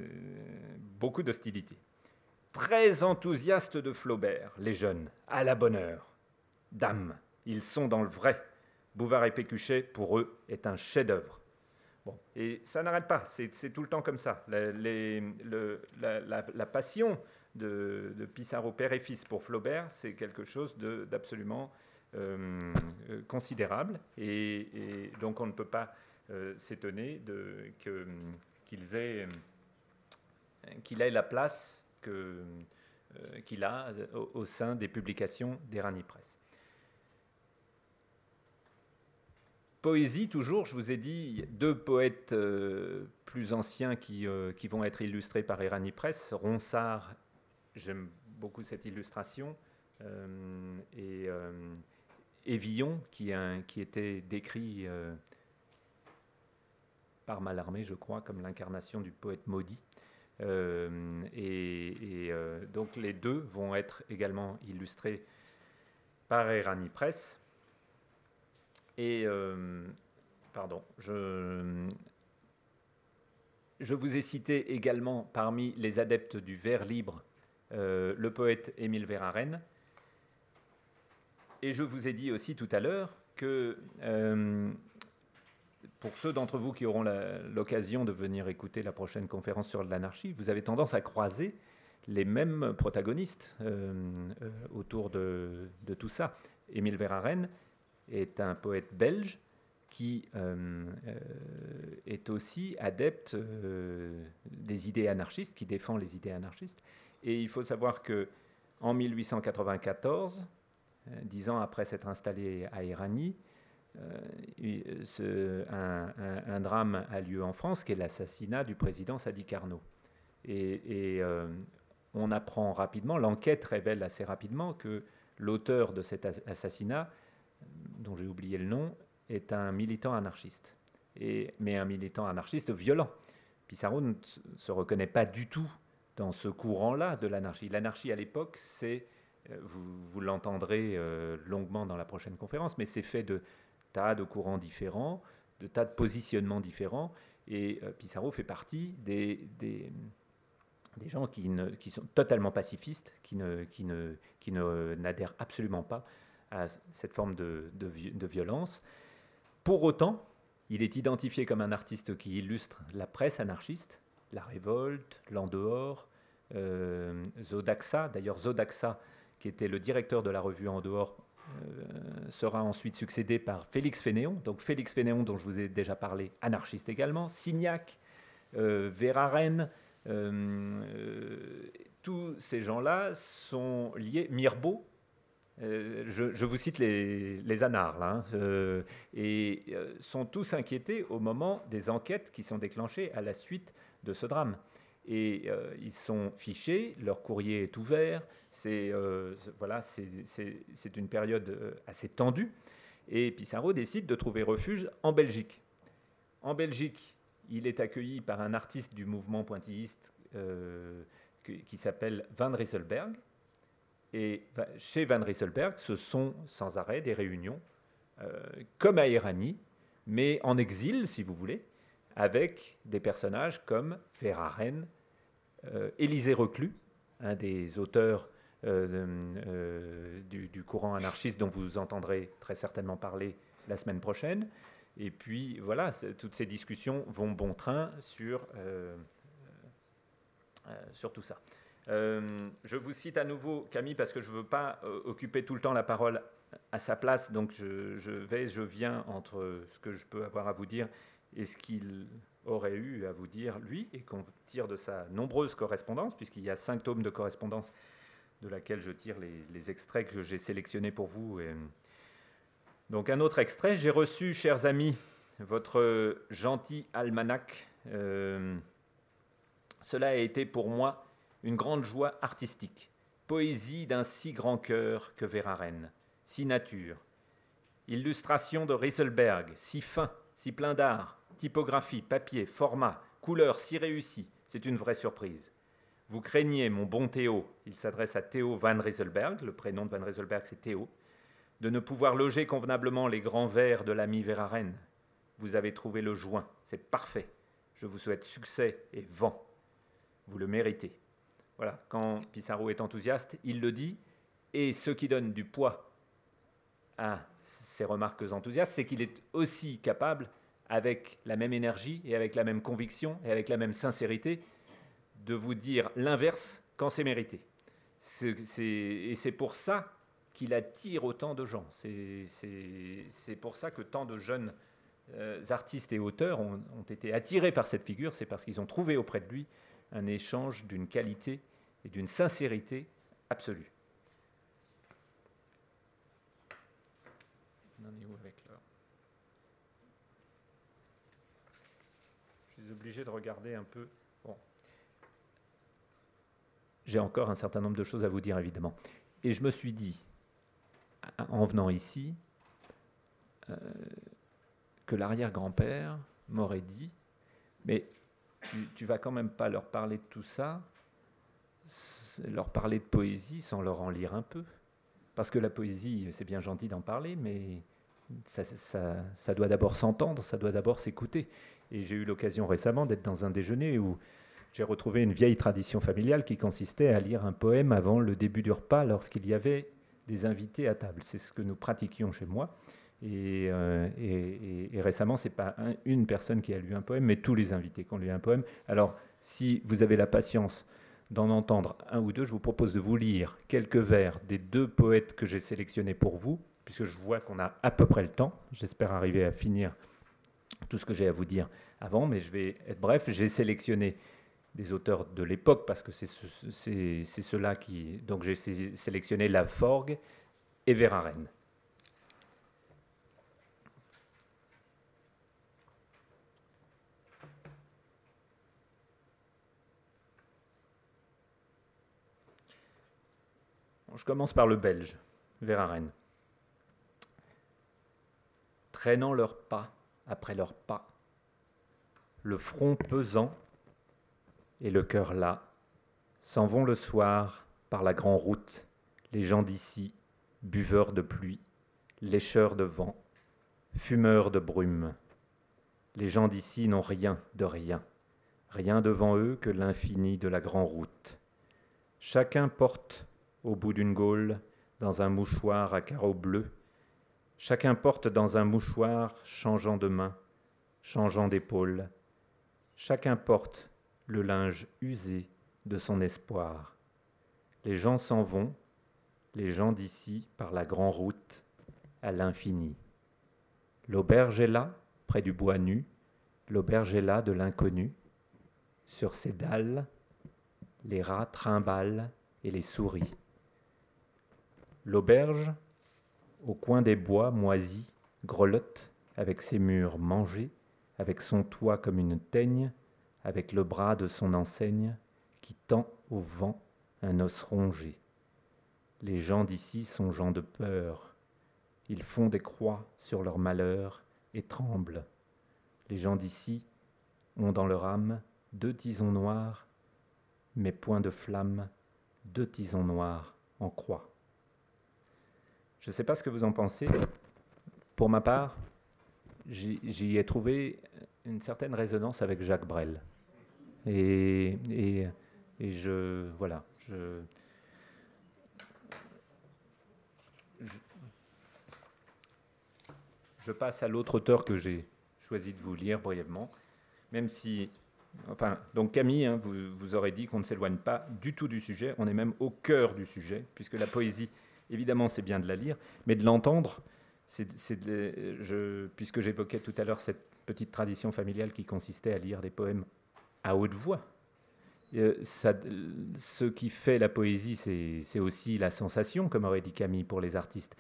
beaucoup d'hostilité. Très enthousiastes de Flaubert, les jeunes, à la bonne heure. Dame, ils sont dans le vrai. Bouvard et Pécuchet, pour eux, est un chef-d'œuvre. Bon, et ça n'arrête pas, c'est tout le temps comme ça. La, passion de, de, Pissarro, père et fils, pour Flaubert, c'est quelque chose d'absolument euh, euh, considérable. Et, donc on ne peut pas euh, s'étonner qu'il ait, qu'il ait la place qu'il a au, sein des publications d'Erani Press. Poésie, toujours, je vous ai dit, deux poètes plus anciens qui, qui, vont être illustrés par Erani Press, Ronsard, j'aime beaucoup cette illustration, et Évillon, qui, qui était décrit euh, par Mallarmé, je crois, comme l'incarnation du poète maudit. Euh, et, euh, donc les deux vont être également illustrés par Erani Press. Et, pardon, je, vous ai cité également parmi les adeptes du vers libre le poète Émile Verhaeren, et je vous ai dit aussi tout à l'heure que euh, pour ceux d'entre vous qui auront l'occasion de venir écouter la prochaine conférence sur l'anarchie, vous avez tendance à croiser les mêmes protagonistes euh, euh, autour de, tout ça. Émile Verhaeren est un poète belge qui est aussi adepte des idées anarchistes, qui défend les idées anarchistes. Et il faut savoir que en 1894, euh, dix ans après s'être installé à Irani, euh, un, drame a lieu en France, qui est l'assassinat du président Sadi Carnot. Et, euh, on apprend rapidement, l'enquête révèle assez rapidement que l'auteur de cet assassinat, dont j'ai oublié le nom, est un militant anarchiste. Mais un militant anarchiste violent. Pissarro ne se reconnaît pas du tout dans ce courant-là de l'anarchie. L'anarchie à l'époque, c'est euh, vous, l'entendrez euh, longuement dans la prochaine conférence, mais c'est fait de tas de courants différents, de tas de positionnements différents, et euh, Pissarro fait partie des, gens qui, sont totalement pacifistes, qui, n'adhèrent absolument pas à cette forme de, de, violence. Pour autant, il est identifié comme un artiste qui illustre la presse anarchiste, la révolte, l'en dehors, Zodaxa. D'ailleurs, Zodaxa qui était le directeur de la revue En dehors, euh, sera ensuite succédé par Félix Fénéon. Donc Félix Fénéon, dont je vous ai déjà parlé, anarchiste également, Signac, euh, Verhaeren, euh, tous ces gens-là sont liés. Mirbeau, je, vous cite les, les anars, là, hein, et sont tous inquiétés au moment des enquêtes qui sont déclenchées à la suite de ce drame. Et ils sont fichés, leur courrier est ouvert, c'est voilà, c'est une période assez tendue, et Pissarro décide de trouver refuge en Belgique. En Belgique, il est accueilli par un artiste du mouvement pointilliste qui s'appelle Van Rieselberg, et chez Van Rieselberg, ce sont sans arrêt des réunions, euh, comme à Irani, mais en exil, si vous voulez, avec des personnages comme Verhaeren, euh, Élisée Reclus, un des auteurs euh, du, courant anarchiste dont vous entendrez très certainement parler la semaine prochaine. Et puis voilà, toutes ces discussions vont bon train sur, sur tout ça. Euh, je vous cite à nouveau Camille parce que je ne veux pas euh, occuper tout le temps la parole à sa place, donc je, vais, je viens entre ce que je peux avoir à vous dire et ce qu'il aurait eu à vous dire lui, et qu'on tire de sa nombreuse correspondance, puisqu'il y a cinq tomes de correspondance de laquelle je tire les, extraits que j'ai sélectionnés pour vous. Donc un autre extrait, j'ai reçu, chers amis, votre gentil almanach. Euh, cela a été pour moi une grande joie artistique, poésie d'un si grand cœur que Verhaeren, si nature, illustration de Rieselberg, si fin, si plein d'art, typographie, papier, format, couleur si réussi, c'est une vraie surprise. Vous craignez, mon bon Théo, il s'adresse à Théo Van Rieselberg, le prénom de Van Rieselberg c'est Théo, de ne pouvoir loger convenablement les grands vers de l'ami Verhaeren. Vous avez trouvé le joint, c'est parfait. Je vous souhaite succès et vent. Vous le méritez. Voilà, quand Pissarro est enthousiaste, il le dit. Et ce qui donne du poids à ses remarques enthousiastes, c'est qu'il est aussi capable, avec la même énergie et avec la même conviction et avec la même sincérité, de vous dire l'inverse quand c'est mérité. et c'est pour ça qu'il attire autant de gens. C'est pour ça que tant de jeunes euh, artistes et auteurs ont, ont été attirés par cette figure, c'est parce qu'ils ont trouvé auprès de lui un échange d'une qualité et d'une sincérité absolue. Je suis obligé de regarder un peu. J'ai encore un certain nombre de choses à vous dire, évidemment. Et je me suis dit, en venant ici, euh, que l'arrière-grand-père m'aurait dit, mais tu, tu vas quand même pas leur parler de tout ça, leur parler de poésie sans leur en lire un peu. Parce que la poésie, c'est bien gentil d'en parler, mais ça doit d'abord s'entendre, ça doit d'abord s'écouter. Et j'ai eu l'occasion récemment d'être dans un déjeuner où j'ai retrouvé une vieille tradition familiale qui consistait à lire un poème avant le début du repas lorsqu'il y avait des invités à table. C'est ce que nous pratiquions chez moi. Euh, et, et, récemment, ce n'est pas une personne qui a lu un poème, mais tous les invités qui ont lu un poème. Alors, si vous avez la patience d'en entendre un ou deux, je vous propose de vous lire quelques vers des deux poètes que j'ai sélectionnés pour vous, puisque je vois qu'on a à peu près le temps. J'espère arriver à finir tout ce que j'ai à vous dire avant, mais je vais être bref. J'ai sélectionné des auteurs de l'époque, parce que c'est ceux-là qui... Donc j'ai sélectionné La Forgue et Verhaeren. Je commence par le belge, Verhaeren. Traînant leurs pas après leurs pas, le front pesant et le cœur là, s'en vont le soir par la grande route, les gens d'ici, buveurs de pluie, lécheurs de vent, fumeurs de brume. Les gens d'ici n'ont rien de rien, rien devant eux que l'infini de la grande route. Chacun porte au bout d'une gaule, dans un mouchoir à carreaux bleus. Chacun porte dans un mouchoir, changeant de main, changeant d'épaule. Chacun porte le linge usé de son espoir. Les gens s'en vont, les gens d'ici par la grande route à l'infini. L'auberge est là, près du bois nu, l'auberge est là de l'inconnu. Sur ses dalles, les rats trimballent et les souris. L'auberge, au coin des bois moisis, grelotte, avec ses murs mangés, avec son toit comme une teigne, avec le bras de son enseigne qui tend au vent un os rongé. Les gens d'ici sont gens de peur. Ils font des croix sur leur malheur et tremblent. Les gens d'ici ont dans leur âme deux tisons noirs, mais point de flamme, deux tisons noirs en croix. Je ne sais pas ce que vous en pensez. Pour ma part, j'y ai trouvé une certaine résonance avec Jacques Brel. Et, je, voilà, je, je, passe à l'autre auteur que j'ai choisi de vous lire brièvement, même si, enfin, donc Camille, hein, vous, vous aurez dit qu'on ne s'éloigne pas du tout du sujet, on est même au cœur du sujet, puisque la poésie, évidemment, c'est bien de la lire, mais de l'entendre, puisque j'évoquais tout à l'heure cette petite tradition familiale qui consistait à lire des poèmes à haute voix. Euh, ce qui fait la poésie, c'est aussi la sensation, comme aurait dit Camille pour les artistes.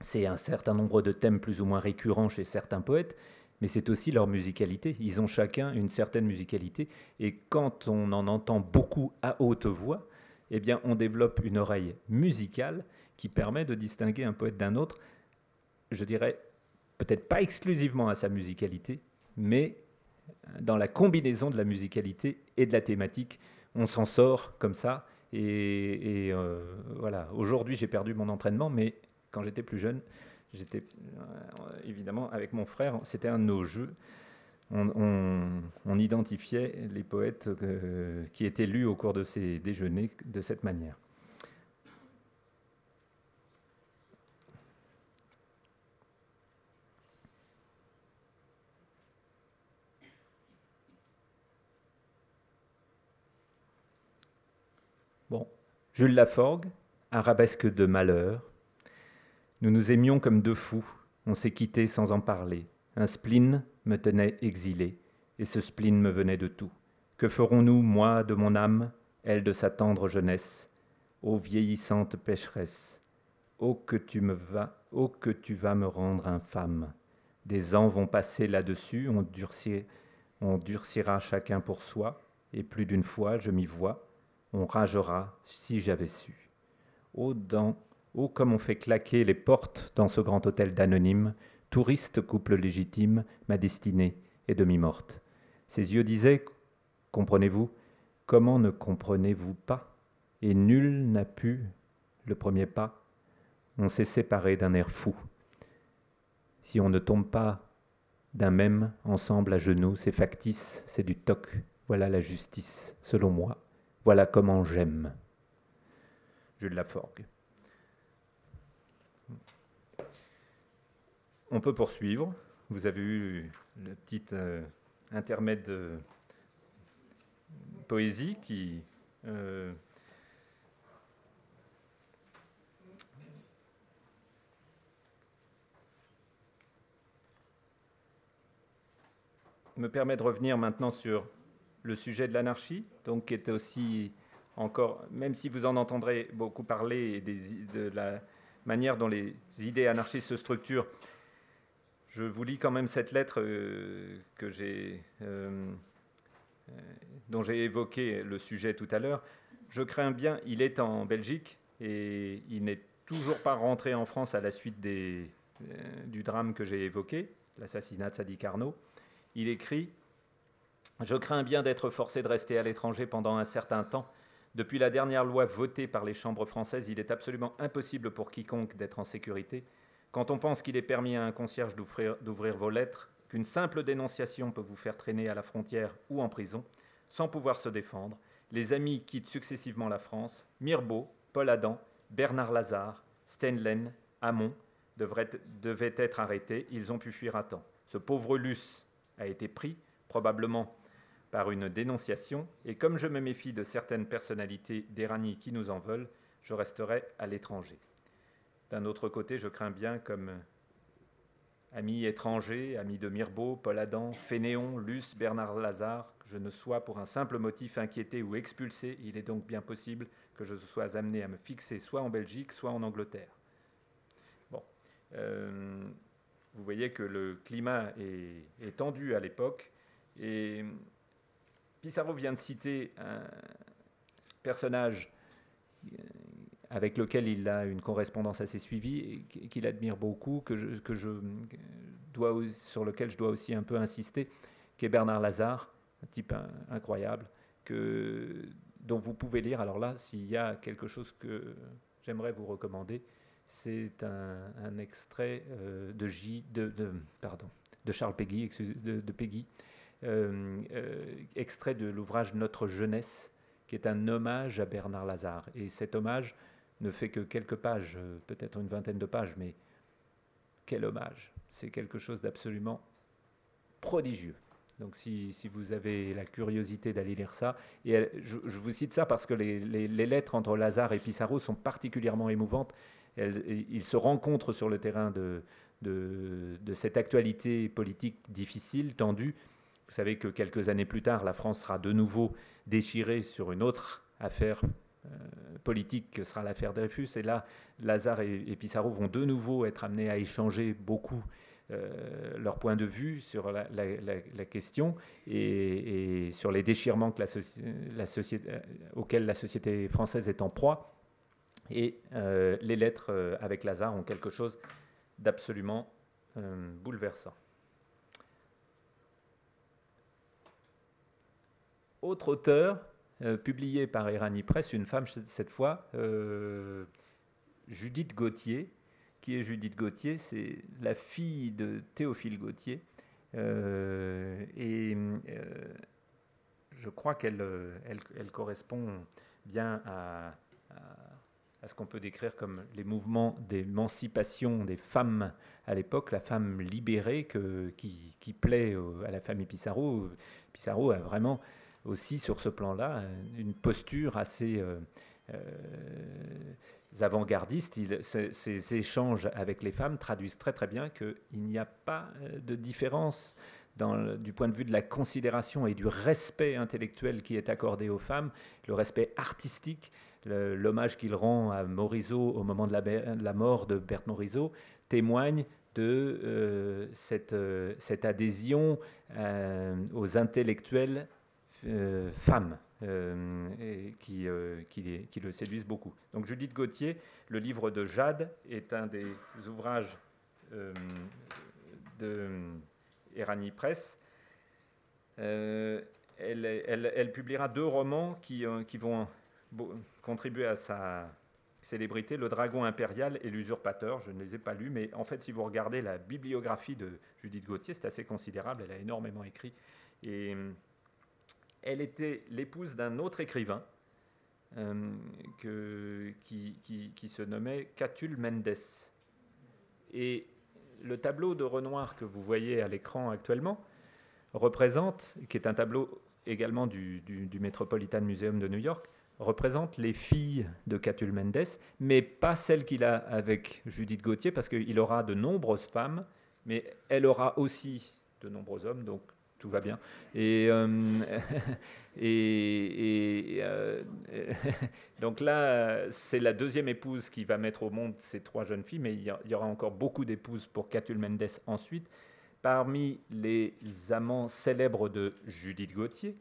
C'est un certain nombre de thèmes plus ou moins récurrents chez certains poètes, mais c'est aussi leur musicalité. Ils ont chacun une certaine musicalité, et quand on en entend beaucoup à haute voix, eh bien, on développe une oreille musicale qui permet de distinguer un poète d'un autre. Je dirais peut-être pas exclusivement à sa musicalité, mais dans la combinaison de la musicalité et de la thématique, on s'en sort comme ça. Et, euh, voilà, aujourd'hui j'ai perdu mon entraînement, mais quand j'étais plus jeune, j'étais euh, évidemment avec mon frère, c'était un de nos jeux. On, identifiait les poètes euh, qui étaient lus au cours de ces déjeuners de cette manière. Jules Laforgue, arabesque de malheur. Nous nous aimions comme deux fous, on s'est quittés sans en parler. Un spleen me tenait exilé, et ce spleen me venait de tout. Que ferons-nous, moi de mon âme, elle de sa tendre jeunesse? Ô vieillissante pécheresse, ô que tu me vas, ô que tu vas me rendre infâme. Des ans vont passer là-dessus, on, on durcira chacun pour soi, et plus d'une fois je m'y vois, on ragera si j'avais su. Ô, dans, ô comme on fait claquer les portes dans ce grand hôtel d'anonymes, touriste couple légitime, ma destinée est demi-morte. Ses yeux disaient, comprenez-vous, comment ne comprenez-vous pas? Et nul n'a pu, le premier pas, on s'est séparé d'un air fou. Si on ne tombe pas d'un même ensemble à genoux, c'est factice, c'est du toc, voilà la justice, selon moi. Voilà comment j'aime. Jules Laforgue. On peut poursuivre. Vous avez eu le petit euh, intermède de poésie qui euh, me permet de revenir maintenant sur le sujet de l'anarchie, donc qui est aussi encore, même si vous en entendrez beaucoup parler de la manière dont les idées anarchistes se structurent, je vous lis quand même cette lettre euh, euh, euh, dont j'ai évoqué le sujet tout à l'heure. Je crains bien, il est en Belgique et il n'est toujours pas rentré en France à la suite du drame que j'ai évoqué, l'assassinat de Sadi Carnot. Il écrit je crains bien d'être forcé de rester à l'étranger pendant un certain temps. Depuis la dernière loi votée par les chambres françaises, il est absolument impossible pour quiconque d'être en sécurité. Quand on pense qu'il est permis à un concierge d'ouvrir vos lettres, qu'une simple dénonciation peut vous faire traîner à la frontière ou en prison, sans pouvoir se défendre, les amis quittent successivement la France. Mirbeau, Paul Adam, Bernard Lazare, Stenlen, Hamon devaient être arrêtés. Ils ont pu fuir à temps. Ce pauvre Luce a été pris, probablement par une dénonciation, et comme je me méfie de certaines personnalités d'Erani qui nous en veulent, je resterai à l'étranger. D'un autre côté, je crains bien comme amis étrangers, amis de Mirbeau, Paul Adam, Fénéon, Luce, Bernard Lazare, que je ne sois pour un simple motif inquiété ou expulsé, il est donc bien possible que je sois amené à me fixer soit en Belgique, soit en Angleterre. Bon. Euh, vous voyez que le climat est, est tendu à l'époque et Pissarro vient de citer un personnage avec lequel il a une correspondance assez suivie, qu'il admire beaucoup, que je, que je dois, sur lequel je dois aussi un peu insister, qui est Bernard Lazare, un type incroyable, que, dont vous pouvez lire. Alors là, s'il y a quelque chose que j'aimerais vous recommander, c'est un, extrait euh, de, J, de, pardon, de Charles Peggy, de Peggy euh, euh, extrait de l'ouvrage Notre jeunesse, qui est un hommage à Bernard Lazare. Et cet hommage ne fait que quelques pages, peut-être une vingtaine de pages, mais quel hommage C'est quelque chose d'absolument prodigieux. Donc si, si, vous avez la curiosité d'aller lire ça, et je, vous cite ça parce que les, lettres entre Lazare et Pissarro sont particulièrement émouvantes. ils se rencontrent sur le terrain de, de, cette actualité politique difficile, tendue. Vous savez que quelques années plus tard, la France sera de nouveau déchirée sur une autre affaire euh, politique que sera l'affaire Dreyfus. Et là, Lazare et, Pissarro vont de nouveau être amenés à échanger beaucoup euh, leur point de vue sur la, question et, sur les déchirements euh, auxquels la société française est en proie. Et les lettres avec Lazare ont quelque chose d'absolument bouleversant. Autre auteur euh, publié par Irani Press, une femme cette fois, euh, Judith Gauthier. Qui est Judith Gauthier? C'est la fille de Théophile Gauthier. Euh, et je crois qu'elle elle, correspond bien à, à, ce qu'on peut décrire comme les mouvements d'émancipation des femmes à l'époque, la femme libérée que, qui, qui, plaît à la famille Pissarro. Pissarro a vraiment aussi sur ce plan-là une posture assez euh, euh, avant-gardiste. Ces, échanges avec les femmes traduisent très très bien qu'il n'y a pas euh, de différence du point de vue de la considération et du respect intellectuel qui est accordé aux femmes, le respect artistique, l'hommage qu'il rend à Morisot au moment de la, mort de Berthe Morisot témoigne de cette, adhésion aux intellectuels euh, femmes euh, qui, euh, qui, le séduisent beaucoup. Donc Judith Gauthier, le livre de Jade, est un des ouvrages de Erani Press. Elle, publiera deux romans qui, qui vont contribuer à sa célébrité, Le Dragon impérial et L'usurpateur. Je ne les ai pas lus, mais en fait, si vous regardez la bibliographie de Judith Gauthier, c'est assez considérable. Elle a énormément écrit. Et elle était l'épouse d'un autre écrivain euh, qui, se nommait Catulle Mendes. Et le tableau de Renoir que vous voyez à l'écran actuellement représente, qui est un tableau également du, Metropolitan Museum de New York, représente les filles de Catulle Mendes, mais pas celles qu'il a avec Judith Gauthier, parce qu'il aura de nombreuses femmes, mais elle aura aussi de nombreux hommes, donc tout va bien. Et, euh, euh, donc là, c'est la deuxième épouse qui va mettre au monde ces trois jeunes filles, mais il y, aura encore beaucoup d'épouses pour Catulle Mendes ensuite. Parmi les amants célèbres de Judith Gauthier,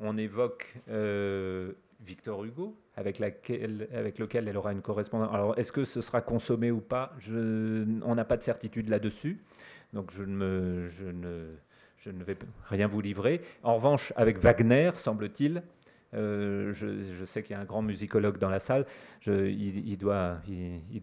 on évoque euh, Victor Hugo, avec, lequel elle aura une correspondance. Alors, est-ce que ce sera consommé ou pas? On n'a pas de certitude là-dessus. Donc, je ne je ne vais rien vous livrer. En revanche, avec Wagner, semble-t-il, euh, je, sais qu'il y a un grand musicologue dans la salle, il, doit,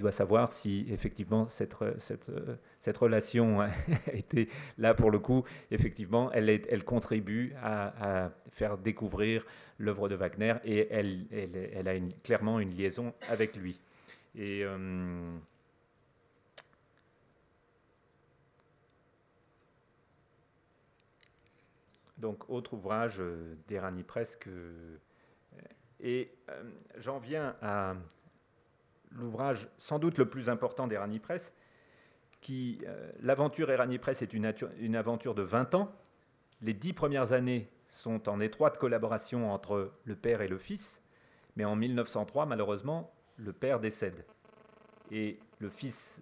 savoir si effectivement cette, cette, cette, relation a été là pour le coup, effectivement, elle, contribue à, faire découvrir l'œuvre de Wagner et elle, a clairement une liaison avec lui. Et. Euh, Donc, autre ouvrage euh, d'Erani Presque. Euh, et euh, j'en viens à l'ouvrage sans doute le plus important d'Erani Press, qui, l'aventure Erani Press est une, aventure de 20 ans. Les dix premières années sont en étroite collaboration entre le père et le fils, mais en 1903, malheureusement, le père décède. Et le fils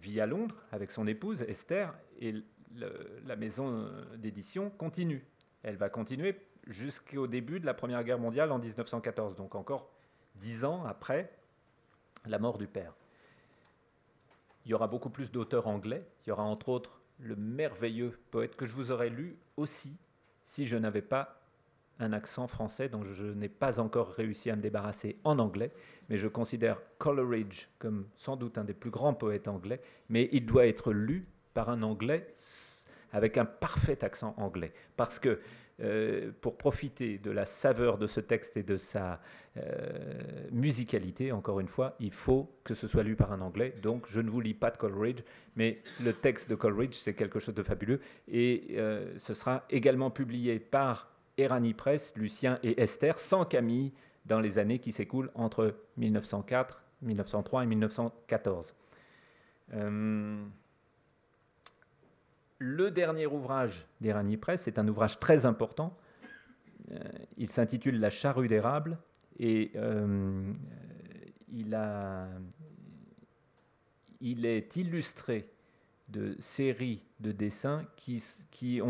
vit à Londres avec son épouse, Esther, et la maison d'édition continue. Elle va continuer jusqu'au début de la Première Guerre mondiale en 1914, donc encore dix ans après la mort du père. Il y aura beaucoup plus d'auteurs anglais. Il y aura entre autres le merveilleux poète que je vous aurais lu aussi si je n'avais pas un accent français dont je n'ai pas encore réussi à me débarrasser en anglais, mais je considère Coleridge comme sans doute un des plus grands poètes anglais, mais il doit être lu par un anglais avec un parfait accent anglais, parce que euh, pour profiter de la saveur de ce texte et de sa euh, musicalité, encore une fois, il faut que ce soit lu par un anglais. Donc je ne vous lis pas de Coleridge, mais le texte de Coleridge, c'est quelque chose de fabuleux. Et euh, ce sera également publié par Erani Press, Lucien et Esther, sans Camille, dans les années qui s'écoulent entre 1904, 1903 et 1914. Le dernier ouvrage d'Erani Press est un ouvrage très important. Euh, il s'intitule La charrue d'érable et euh, il, est illustré de séries de dessins qui, qui,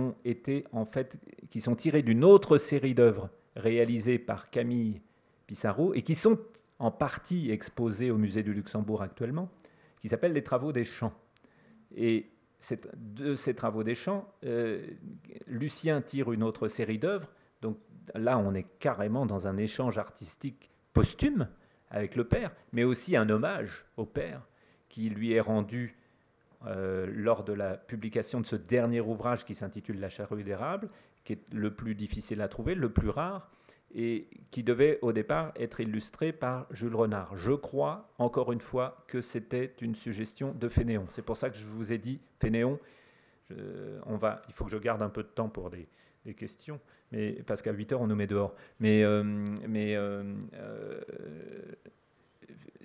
sont tirés d'une autre série d'œuvres réalisées par Camille Pissarro et qui sont en partie exposées au musée du Luxembourg actuellement, qui s'appelle Les Travaux des champs. De ces travaux des champs, euh, Lucien tire une autre série d'œuvres. Donc là, on est carrément dans un échange artistique posthume avec le père, mais aussi un hommage au père qui lui est rendu euh, lors de la publication de ce dernier ouvrage qui s'intitule La charrue d'érable, qui est le plus difficile à trouver, le plus rare, et qui devait au départ être illustré par Jules Renard. Je crois, encore une fois, que c'était une suggestion de Fénéon. C'est pour ça que je vous ai dit, Fénéon, on va, il faut que je garde un peu de temps pour des, questions, mais, parce qu'à 8 heures, on nous met dehors. Mais, euh, mais euh, euh,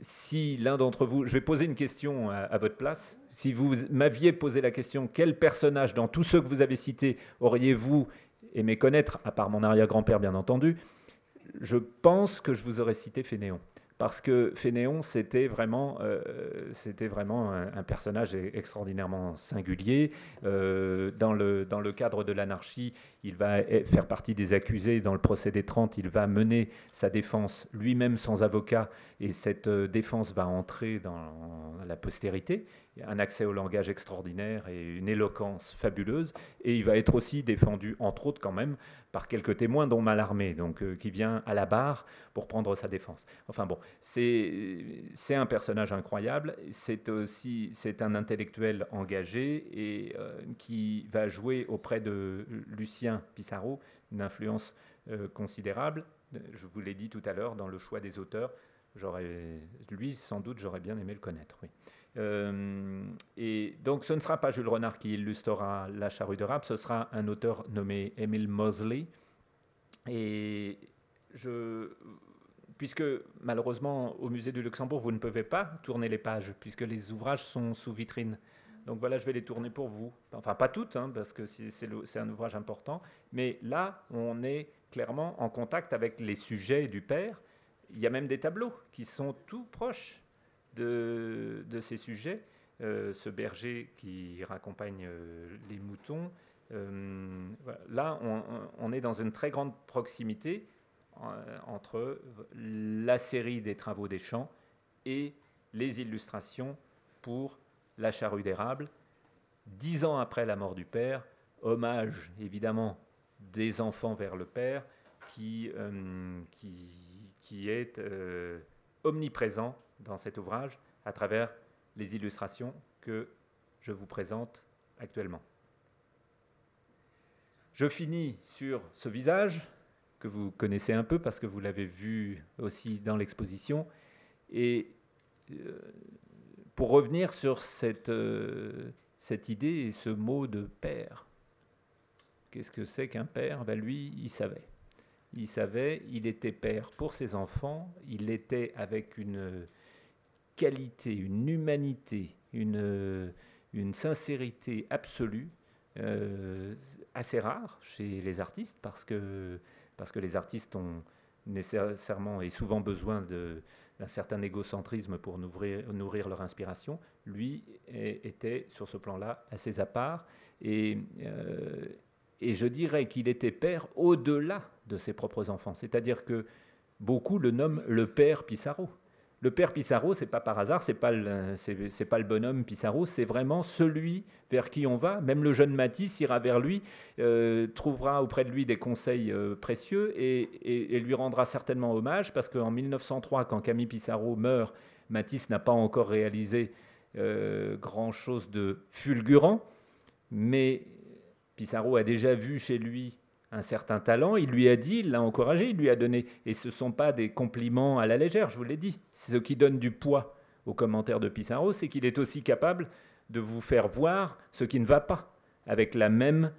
si l'un d'entre vous, je vais poser une question à, votre place, si vous m'aviez posé la question, quel personnage dans tous ceux que vous avez cités auriez-vous aimé connaître, à part mon arrière-grand-père bien entendu, je pense que je vous aurais cité Fénéon. Parce que Fénéon, c'était vraiment, euh, c'était vraiment un, personnage extraordinairement singulier. Euh, dans, le, dans le cadre de l'anarchie, il va e, faire partie des accusés dans le procès des 30. Il va mener sa défense lui-même sans avocat. Et cette euh, défense va entrer dans la postérité un accès au langage extraordinaire et une éloquence fabuleuse. Et il va être aussi défendu, entre autres quand même, par quelques témoins, dont Malarmé, donc, euh, qui vient à la barre pour prendre sa défense. Enfin bon, c'est un personnage incroyable. C'est aussi c'est un intellectuel engagé et euh, qui va jouer auprès de Lucien Pissarro une influence euh, considérable. Je vous l'ai dit tout à l'heure dans le choix des auteurs. Lui, sans doute, j'aurais bien aimé le connaître. Euh, et donc ce ne sera pas Jules Renard qui illustrera La charrue de rap, ce sera un auteur nommé Emile Mosley. Et puisque malheureusement au musée du Luxembourg, vous ne pouvez pas tourner les pages, puisque les ouvrages sont sous vitrine. Donc voilà, je vais les tourner pour vous. Enfin, pas toutes, hein, parce que c'est un ouvrage important. Mais là, on est clairement en contact avec les sujets du père. Il y a même des tableaux qui sont tout proches de, ces sujets. Euh, ce berger qui raccompagne euh, les moutons. Euh, là, on, est dans une très grande proximité entre la série des travaux des champs et les illustrations pour la charrue d'érable. Dix ans après la mort du père, hommage évidemment des enfants vers le père qui, qui, qui est omniprésent dans cet ouvrage à travers les illustrations que je vous présente actuellement. Je finis sur ce visage que vous connaissez un peu parce que vous l'avez vu aussi dans l'exposition. Et euh, pour revenir sur cette, euh, cette idée et ce mot de père, qu'est-ce que c'est qu'un père? Ben Lui, il savait. Il savait, il était père pour ses enfants, il était avec une qualité, une humanité, une, sincérité absolue, euh, assez rare chez les artistes, parce que, parce que les artistes ont nécessairement et souvent besoin d'un certain égocentrisme pour nourrir, nourrir leur inspiration. Lui était sur ce plan-là assez à part et euh, et je dirais qu'il était père au-delà de ses propres enfants. C'est-à-dire que beaucoup le nomment le père Pissarro. Le père Pissarro, c'est pas par hasard, c'est pas le, c'est, pas le bonhomme Pissarro, c'est vraiment celui vers qui on va. Même le jeune Matisse ira vers lui, euh, trouvera auprès de lui des conseils euh, précieux et, et, lui rendra certainement hommage parce qu'en 1903, quand Camille Pissarro meurt, Matisse n'a pas encore réalisé euh, grand chose de fulgurant, mais Pissarro a déjà vu chez lui un certain talent, il lui a dit, il l'a encouragé, il lui a donné. Et ce ne sont pas des compliments à la légère, je vous l'ai dit. Ce qui donne du poids aux commentaires de Pissarro, c'est qu'il est aussi capable de vous faire voir ce qui ne va pas, avec la même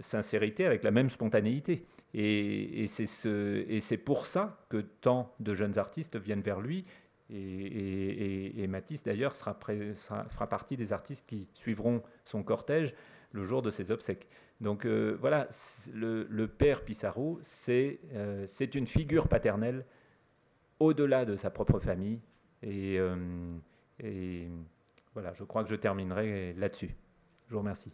sincérité, avec la même spontanéité. Et, c'est pour ça que tant de jeunes artistes viennent vers lui. Et, Matisse, d'ailleurs, fera partie des artistes qui suivront son cortège le jour de ses obsèques. Donc euh, voilà, le, père Pissarro, euh, c'est une figure paternelle au-delà de sa propre famille. Euh, et, voilà, je crois que je terminerai là-dessus. Je vous remercie.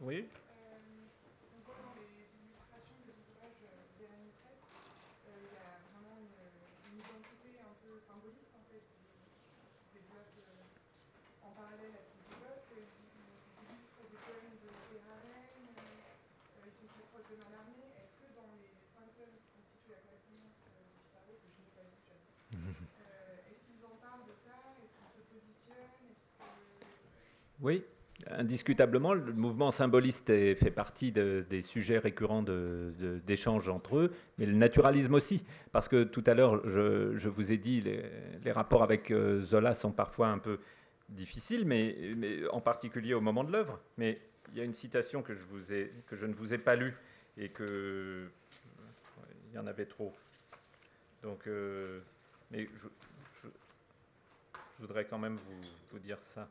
Oui. on voit dans les illustrations des ouvrages d'Hélène Presse, il y a vraiment une, identité un peu symboliste en fait, qui, se développe en parallèle à cette époque. Ils, illustrent des poèmes de Terraren, ils sont très proches de Mallarmé. Est-ce que dans les cinq tonnes qui constituent la correspondance du cerveau, que je n'ai pas vu est-ce qu'ils en parlent de ça Est-ce qu'ils se positionnent Oui indiscutablement, le mouvement symboliste fait partie des sujets récurrents d'échanges entre eux, mais le naturalisme aussi. Parce que tout à l'heure, je, vous ai dit, les, les, rapports avec euh, Zola sont parfois un peu difficiles, mais, en particulier au moment de l'œuvre. Mais il y a une citation que je, ne vous ai pas lue et que. Il y en avait trop. Donc, euh, mais je, voudrais quand même vous dire ça.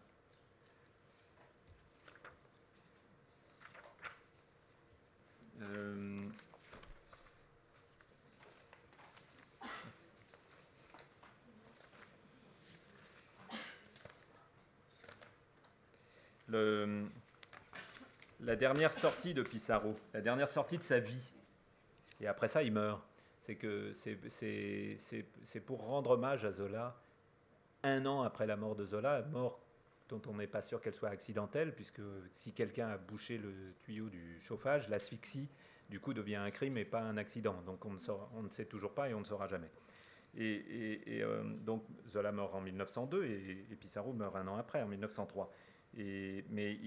Euh, la dernière sortie de Pissarro, la dernière sortie de sa vie, et après ça il meurt, c'est que c'est pour rendre hommage à Zola un an après la mort de Zola, mort dont on n'est pas sûr qu'elle soit accidentelle, puisque si quelqu'un a bouché le tuyau du chauffage, l'asphyxie, du coup, devient un crime et pas un accident. Donc on ne, sait toujours pas et on ne saura jamais. Et, euh, donc Zola meurt en 1902 et, Pissarro meurt un an après, en 1903. Et, mais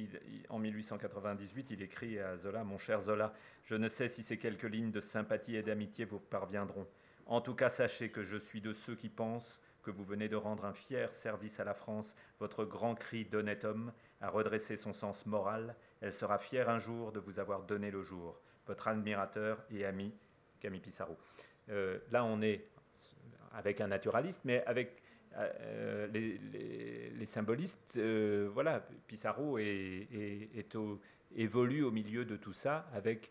en 1898, il écrit à Zola, Mon cher Zola, je ne sais si ces quelques lignes de sympathie et d'amitié vous parviendront. En tout cas, sachez que je suis de ceux qui pensent que vous venez de rendre un fier service à la France, votre grand cri d'honnête homme a redressé son sens moral, elle sera fière un jour de vous avoir donné le jour. Votre admirateur et ami, Camille Pissarro. Euh, là, on est avec un naturaliste, mais avec euh, les, symbolistes. Euh, voilà, Pissarro est, évolue au milieu de tout ça avec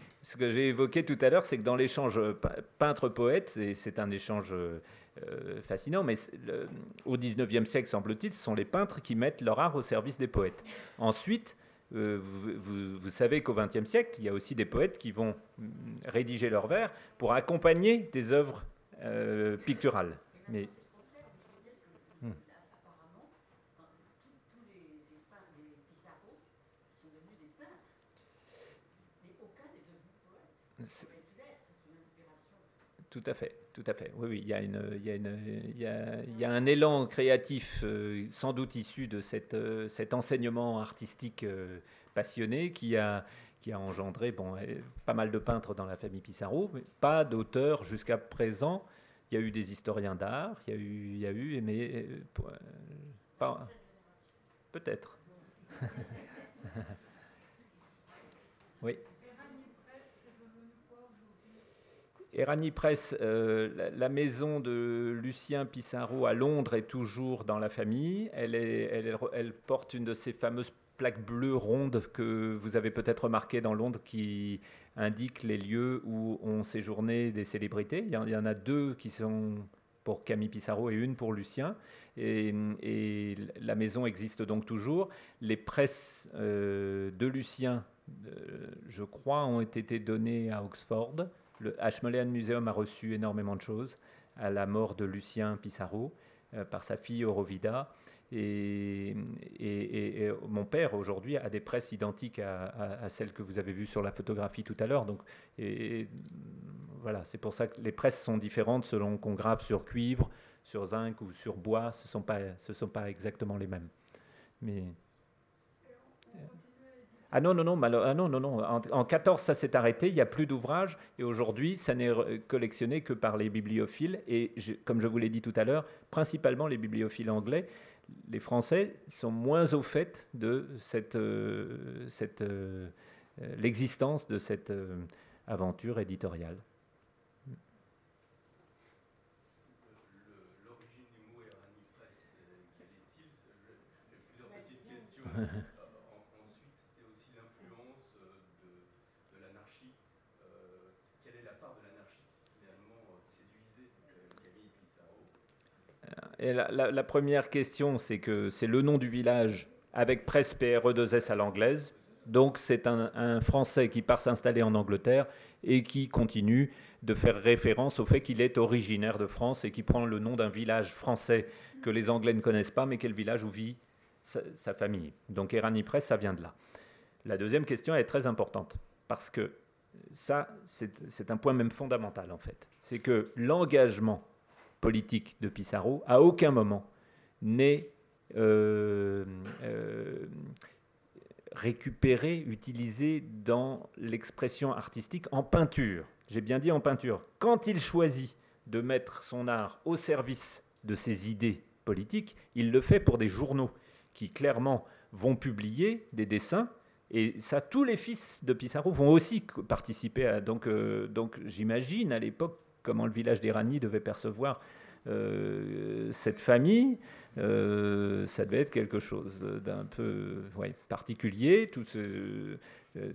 ce que j'ai évoqué tout à l'heure, c'est que dans l'échange peintre-poète, c'est un échange euh, fascinant, mais au XIXe siècle, semble-t-il, ce sont les peintres qui mettent leur art au service des poètes. Ensuite, euh, vous, savez qu'au XXe siècle, il y a aussi des poètes qui vont mm, rédiger leurs vers pour accompagner des œuvres euh, picturales. Tout à fait, tout à fait. Oui, oui, il y a, un élan créatif, euh, sans doute issu de euh, cet enseignement artistique euh, passionné qui a, engendré bon, pas mal de peintres dans la famille Pissarro, mais pas d'auteurs jusqu'à présent. Il y a eu des historiens d'art, il y a eu, mais peut-être. oui. Erani Press, euh, la, maison de Lucien Pissarro à Londres est toujours dans la famille. Elle, porte une de ces fameuses plaques bleues rondes que vous avez peut-être remarqué dans Londres qui indiquent les lieux où ont séjourné des célébrités. Il y en, a deux qui sont pour Camille Pissarro et une pour Lucien. Et, et la maison existe donc toujours. Les presses euh, de Lucien, euh, je crois, ont été données à Oxford. Le Ashmolean Museum a reçu énormément de choses à la mort de Lucien Pissarro euh, par sa fille Aurovida. Et, mon père aujourd'hui a des presses identiques à, celles que vous avez vues sur la photographie tout à l'heure. Donc, voilà, c'est pour ça que les presses sont différentes selon qu'on grave sur cuivre, sur zinc ou sur bois. Ce ne sont, pas, sont pas exactement les mêmes. Mais ah non, non, non, ah non, non, non. En, en 14, ça s'est arrêté, il n'y a plus d'ouvrages, et aujourd'hui, ça n'est collectionné que par les bibliophiles, et je, comme je vous l'ai dit tout à l'heure, principalement les bibliophiles anglais. Les Français sont moins au fait de cette, euh, cette, euh, l'existence de cette euh, aventure éditoriale. L'origine du mot Erani Press, quel est-il? J'ai plusieurs petites questions. La, première question, c'est que c'est le nom du village avec presse PRE2S à l'anglaise. Donc c'est un, Français qui part s'installer en Angleterre et qui continue de faire référence au fait qu'il est originaire de France et qui prend le nom d'un village français que les Anglais ne connaissent pas, mais quel village où vit sa, sa famille. Donc Erani Press, ça vient de là. La deuxième question est très importante parce que ça, c'est un point même fondamental en fait. C'est que l'engagement politique de Pissarro, à aucun moment n'est euh, euh, récupéré, utilisé dans l'expression artistique en peinture. J'ai bien dit en peinture. Quand il choisit de mettre son art au service de ses idées politiques, il le fait pour des journaux qui clairement vont publier des dessins. Et ça, tous les fils de Pissarro vont aussi participer à. Donc, euh, donc j'imagine à l'époque comment le village d'Irani devait percevoir euh, cette famille. Euh, ça devait être quelque chose d'un peu particulier, euh,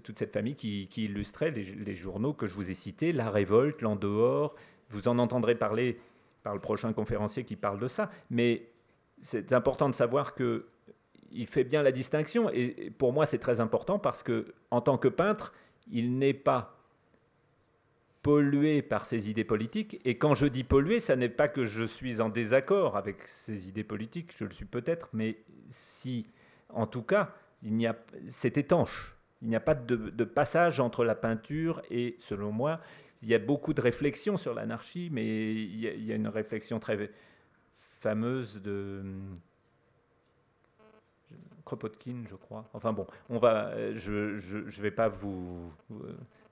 toute cette famille qui, qui illustrait les, les, journaux que je vous ai cités, La Révolte, L'En dehors. Vous en entendrez parler par le prochain conférencier qui parle de ça. Mais c'est important de savoir que il fait bien la distinction. Et pour moi, c'est très important parce que, en tant que peintre, il n'est pas pollué par ses idées politiques. Et quand je dis pollué, ça n'est pas que je suis en désaccord avec ses idées politiques, je le suis peut-être, mais si, en tout cas, il a, c'est étanche. Il n'y a pas de, passage entre la peinture et, selon moi, il y a beaucoup de réflexions sur l'anarchie, mais il y, a, une réflexion très fameuse de Kropotkin, je crois. Enfin bon, on va, je ne vais pas vous,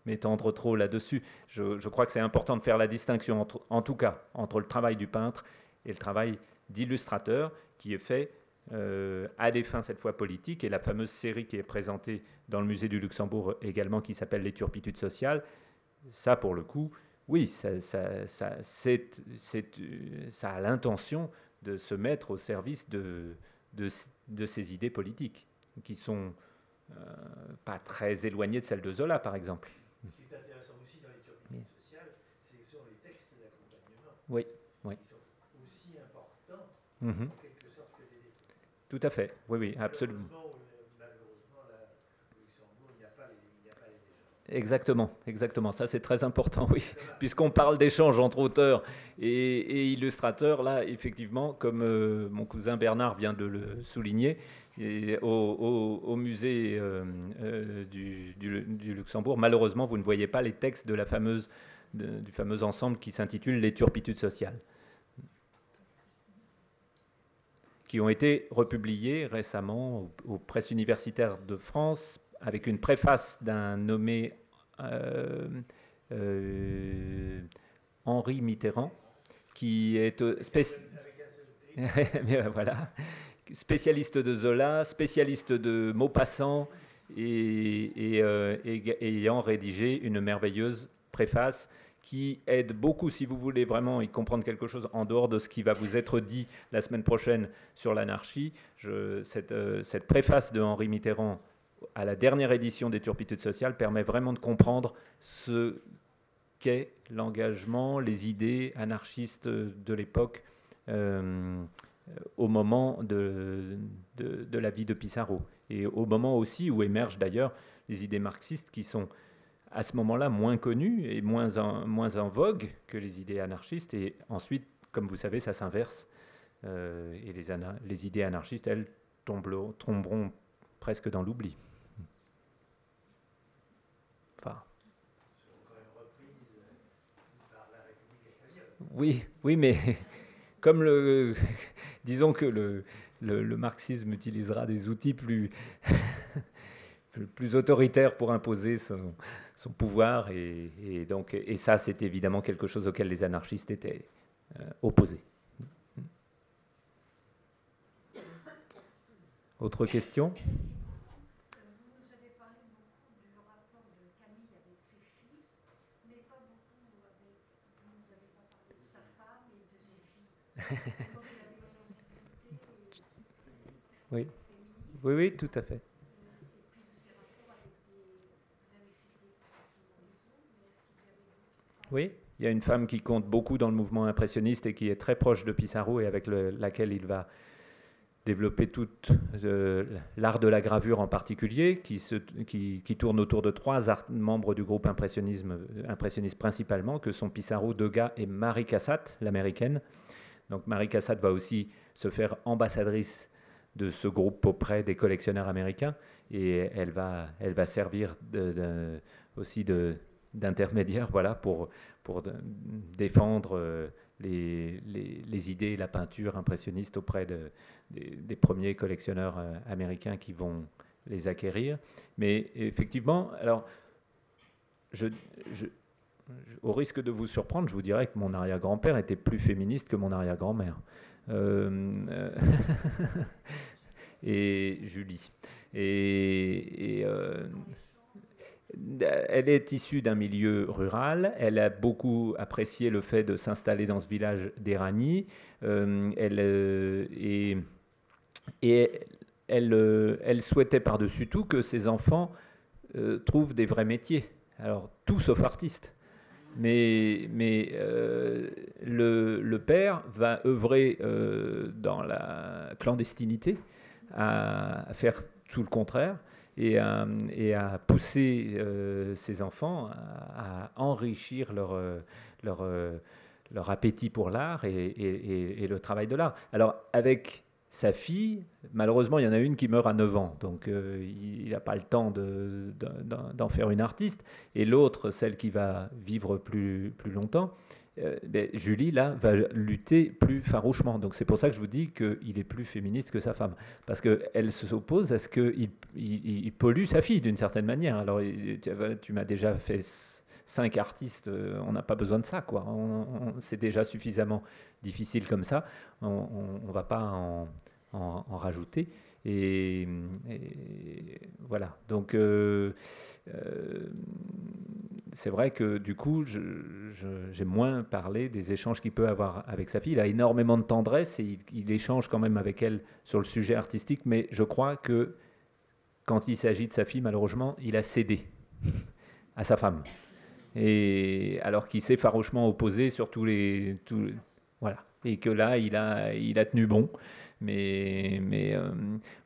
m'étendre trop là-dessus. Je, crois que c'est important de faire la distinction, entre, en tout cas, entre le travail du peintre et le travail d'illustrateur qui est fait euh, à des fins cette fois politiques. Et la fameuse série qui est présentée dans le musée du Luxembourg également, qui s'appelle Les turpitudes sociales, ça pour le coup, oui, ça, a l'intention de se mettre au service de ces idées politiques, qui sont euh, pas très éloignées de celles de Zola, par exemple. Ce qui est intéressant aussi dans les turpitudes sociales, c'est que ce sont les textes d'accompagnement oui, oui. qui sont aussi importants, mm -hmm. en quelque sorte, que les. Tout à fait, oui, oui, absolument. Exactement, exactement. Ça, c'est très important, oui. Puisqu'on parle d'échanges entre auteurs et, et, illustrateurs, là, effectivement, comme euh, mon cousin Bernard vient de le souligner, et au, au, au, musée euh, euh, du, du, du, Luxembourg, malheureusement, vous ne voyez pas les textes de la fameuse du fameux ensemble qui s'intitule Les turpitudes sociales, qui ont été republiés récemment aux, presses universitaires de France avec une préface d'un nommé euh, euh, Henri Mitterrand, qui est voilà, spécialiste de Zola, spécialiste de Maupassant, et, euh, ayant rédigé une merveilleuse préface qui aide beaucoup, si vous voulez vraiment y comprendre quelque chose en dehors de ce qui va vous être dit la semaine prochaine sur l'anarchie. Cette, euh, cette, préface de Henri Mitterrand à la dernière édition des Turpitudes sociales permet vraiment de comprendre ce qu'est l'engagement, les idées anarchistes de l'époque. Euh, au moment de, la vie de Pissarro et au moment aussi où émergent d'ailleurs les idées marxistes qui sont à ce moment-là moins connues et moins en, moins en vogue que les idées anarchistes. Et ensuite, comme vous savez, ça s'inverse. Euh, et les, les, idées anarchistes, elles, tomberont, presque dans l'oubli. Enfin. Oui, oui, mais comme le, disons que le, le, marxisme utilisera des outils plus, plus autoritaires pour imposer son, son pouvoir, et, donc, et ça, c'est évidemment quelque chose auquel les anarchistes étaient euh, opposés. Autre question? Vous avez parlé beaucoup du rapport de Camille avec ses fils, mais pas beaucoup avec. Vous n'avez pas parlé de sa femme et de ses filles. Oui. oui, oui, tout à fait. Oui, il y a une femme qui compte beaucoup dans le mouvement impressionniste et qui est très proche de Pissarro et avec laquelle il va développer tout euh, l'art de la gravure en particulier, qui, tourne autour de trois membres du groupe impressionnisme, impressionniste principalement, que sont Pissarro, Degas et Marie Cassatt, l'américaine. Donc Marie Cassatt va aussi se faire ambassadrice de ce groupe auprès des collectionneurs américains et elle va, elle va servir de, aussi d'intermédiaire voilà, pour, pour défendre euh, les, les, idées et la peinture impressionniste auprès de, des, premiers collectionneurs euh, américains qui vont les acquérir. Mais effectivement, alors, au risque de vous surprendre, je vous dirais que mon arrière-grand-père était plus féministe que mon arrière-grand-mère. Euh, et Julie. Et, elle est issue d'un milieu rural. Elle a beaucoup apprécié le fait de s'installer dans ce village d'Erani. Euh, elle, et, et elle, elle, souhaitait par-dessus tout que ses enfants trouvent des vrais métiers. Alors, tout sauf artiste mais, mais euh, le, père va œuvrer euh, dans la clandestinité, à, faire tout le contraire, et à, et à pousser euh, ses enfants à, enrichir leur, leur, leur, appétit pour l'art et, le travail de l'art. Alors avec sa fille, malheureusement, il y en a une qui meurt à 9 ans, donc euh, il n'a pas le temps d'en faire une artiste. Et l'autre, celle qui va vivre plus, plus longtemps, euh, Julie, là, va lutter plus farouchement. Donc c'est pour ça que je vous dis qu'il est plus féministe que sa femme. Parce qu'elle s'oppose à ce qu'il il, pollue sa fille d'une certaine manière. Alors tu, m'as déjà fait cinq artistes, euh, on n'a pas besoin de ça, quoi. c'est déjà suffisamment difficile comme ça. On ne va pas en, rajouter. Et, voilà. Donc, euh, c'est vrai que du coup, j'ai moins parlé des échanges qu'il peut avoir avec sa fille. Il a énormément de tendresse et il, échange quand même avec elle sur le sujet artistique, mais je crois que quand il s'agit de sa fille, malheureusement, il a cédé à sa femme. Alors qu'il s'est farouchement opposé sur tous les, voilà, et que là, il a, il a tenu bon. Mais, euh,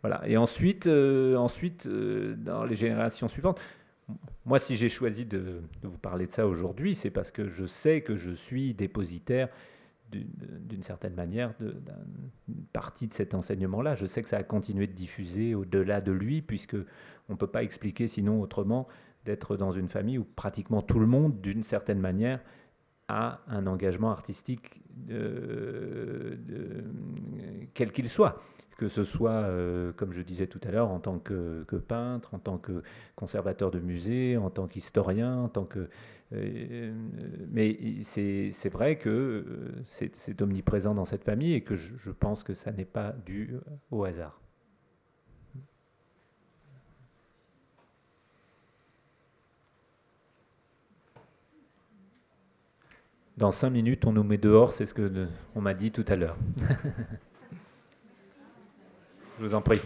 voilà. Et ensuite, euh, ensuite euh, dans les générations suivantes, moi, si j'ai choisi de, vous parler de ça aujourd'hui, c'est parce que je sais que je suis dépositaire d'une certaine manière d'une partie de cet enseignement-là. Je sais que ça a continué de diffuser au-delà de lui, puisque on ne peut pas expliquer sinon autrement d'être dans une famille où pratiquement tout le monde, d'une certaine manière, a un engagement artistique euh, quel qu'il soit que ce soit, euh, comme je disais tout à l'heure, en tant que, peintre, en tant que conservateur de musée, en tant qu'historien, en tant que... Euh, mais c'est vrai que c'est omniprésent dans cette famille et que je pense que ça n'est pas dû au hasard. Dans cinq minutes, on nous met dehors, c'est ce qu'on m'a dit tout à l'heure. Je vous en prie.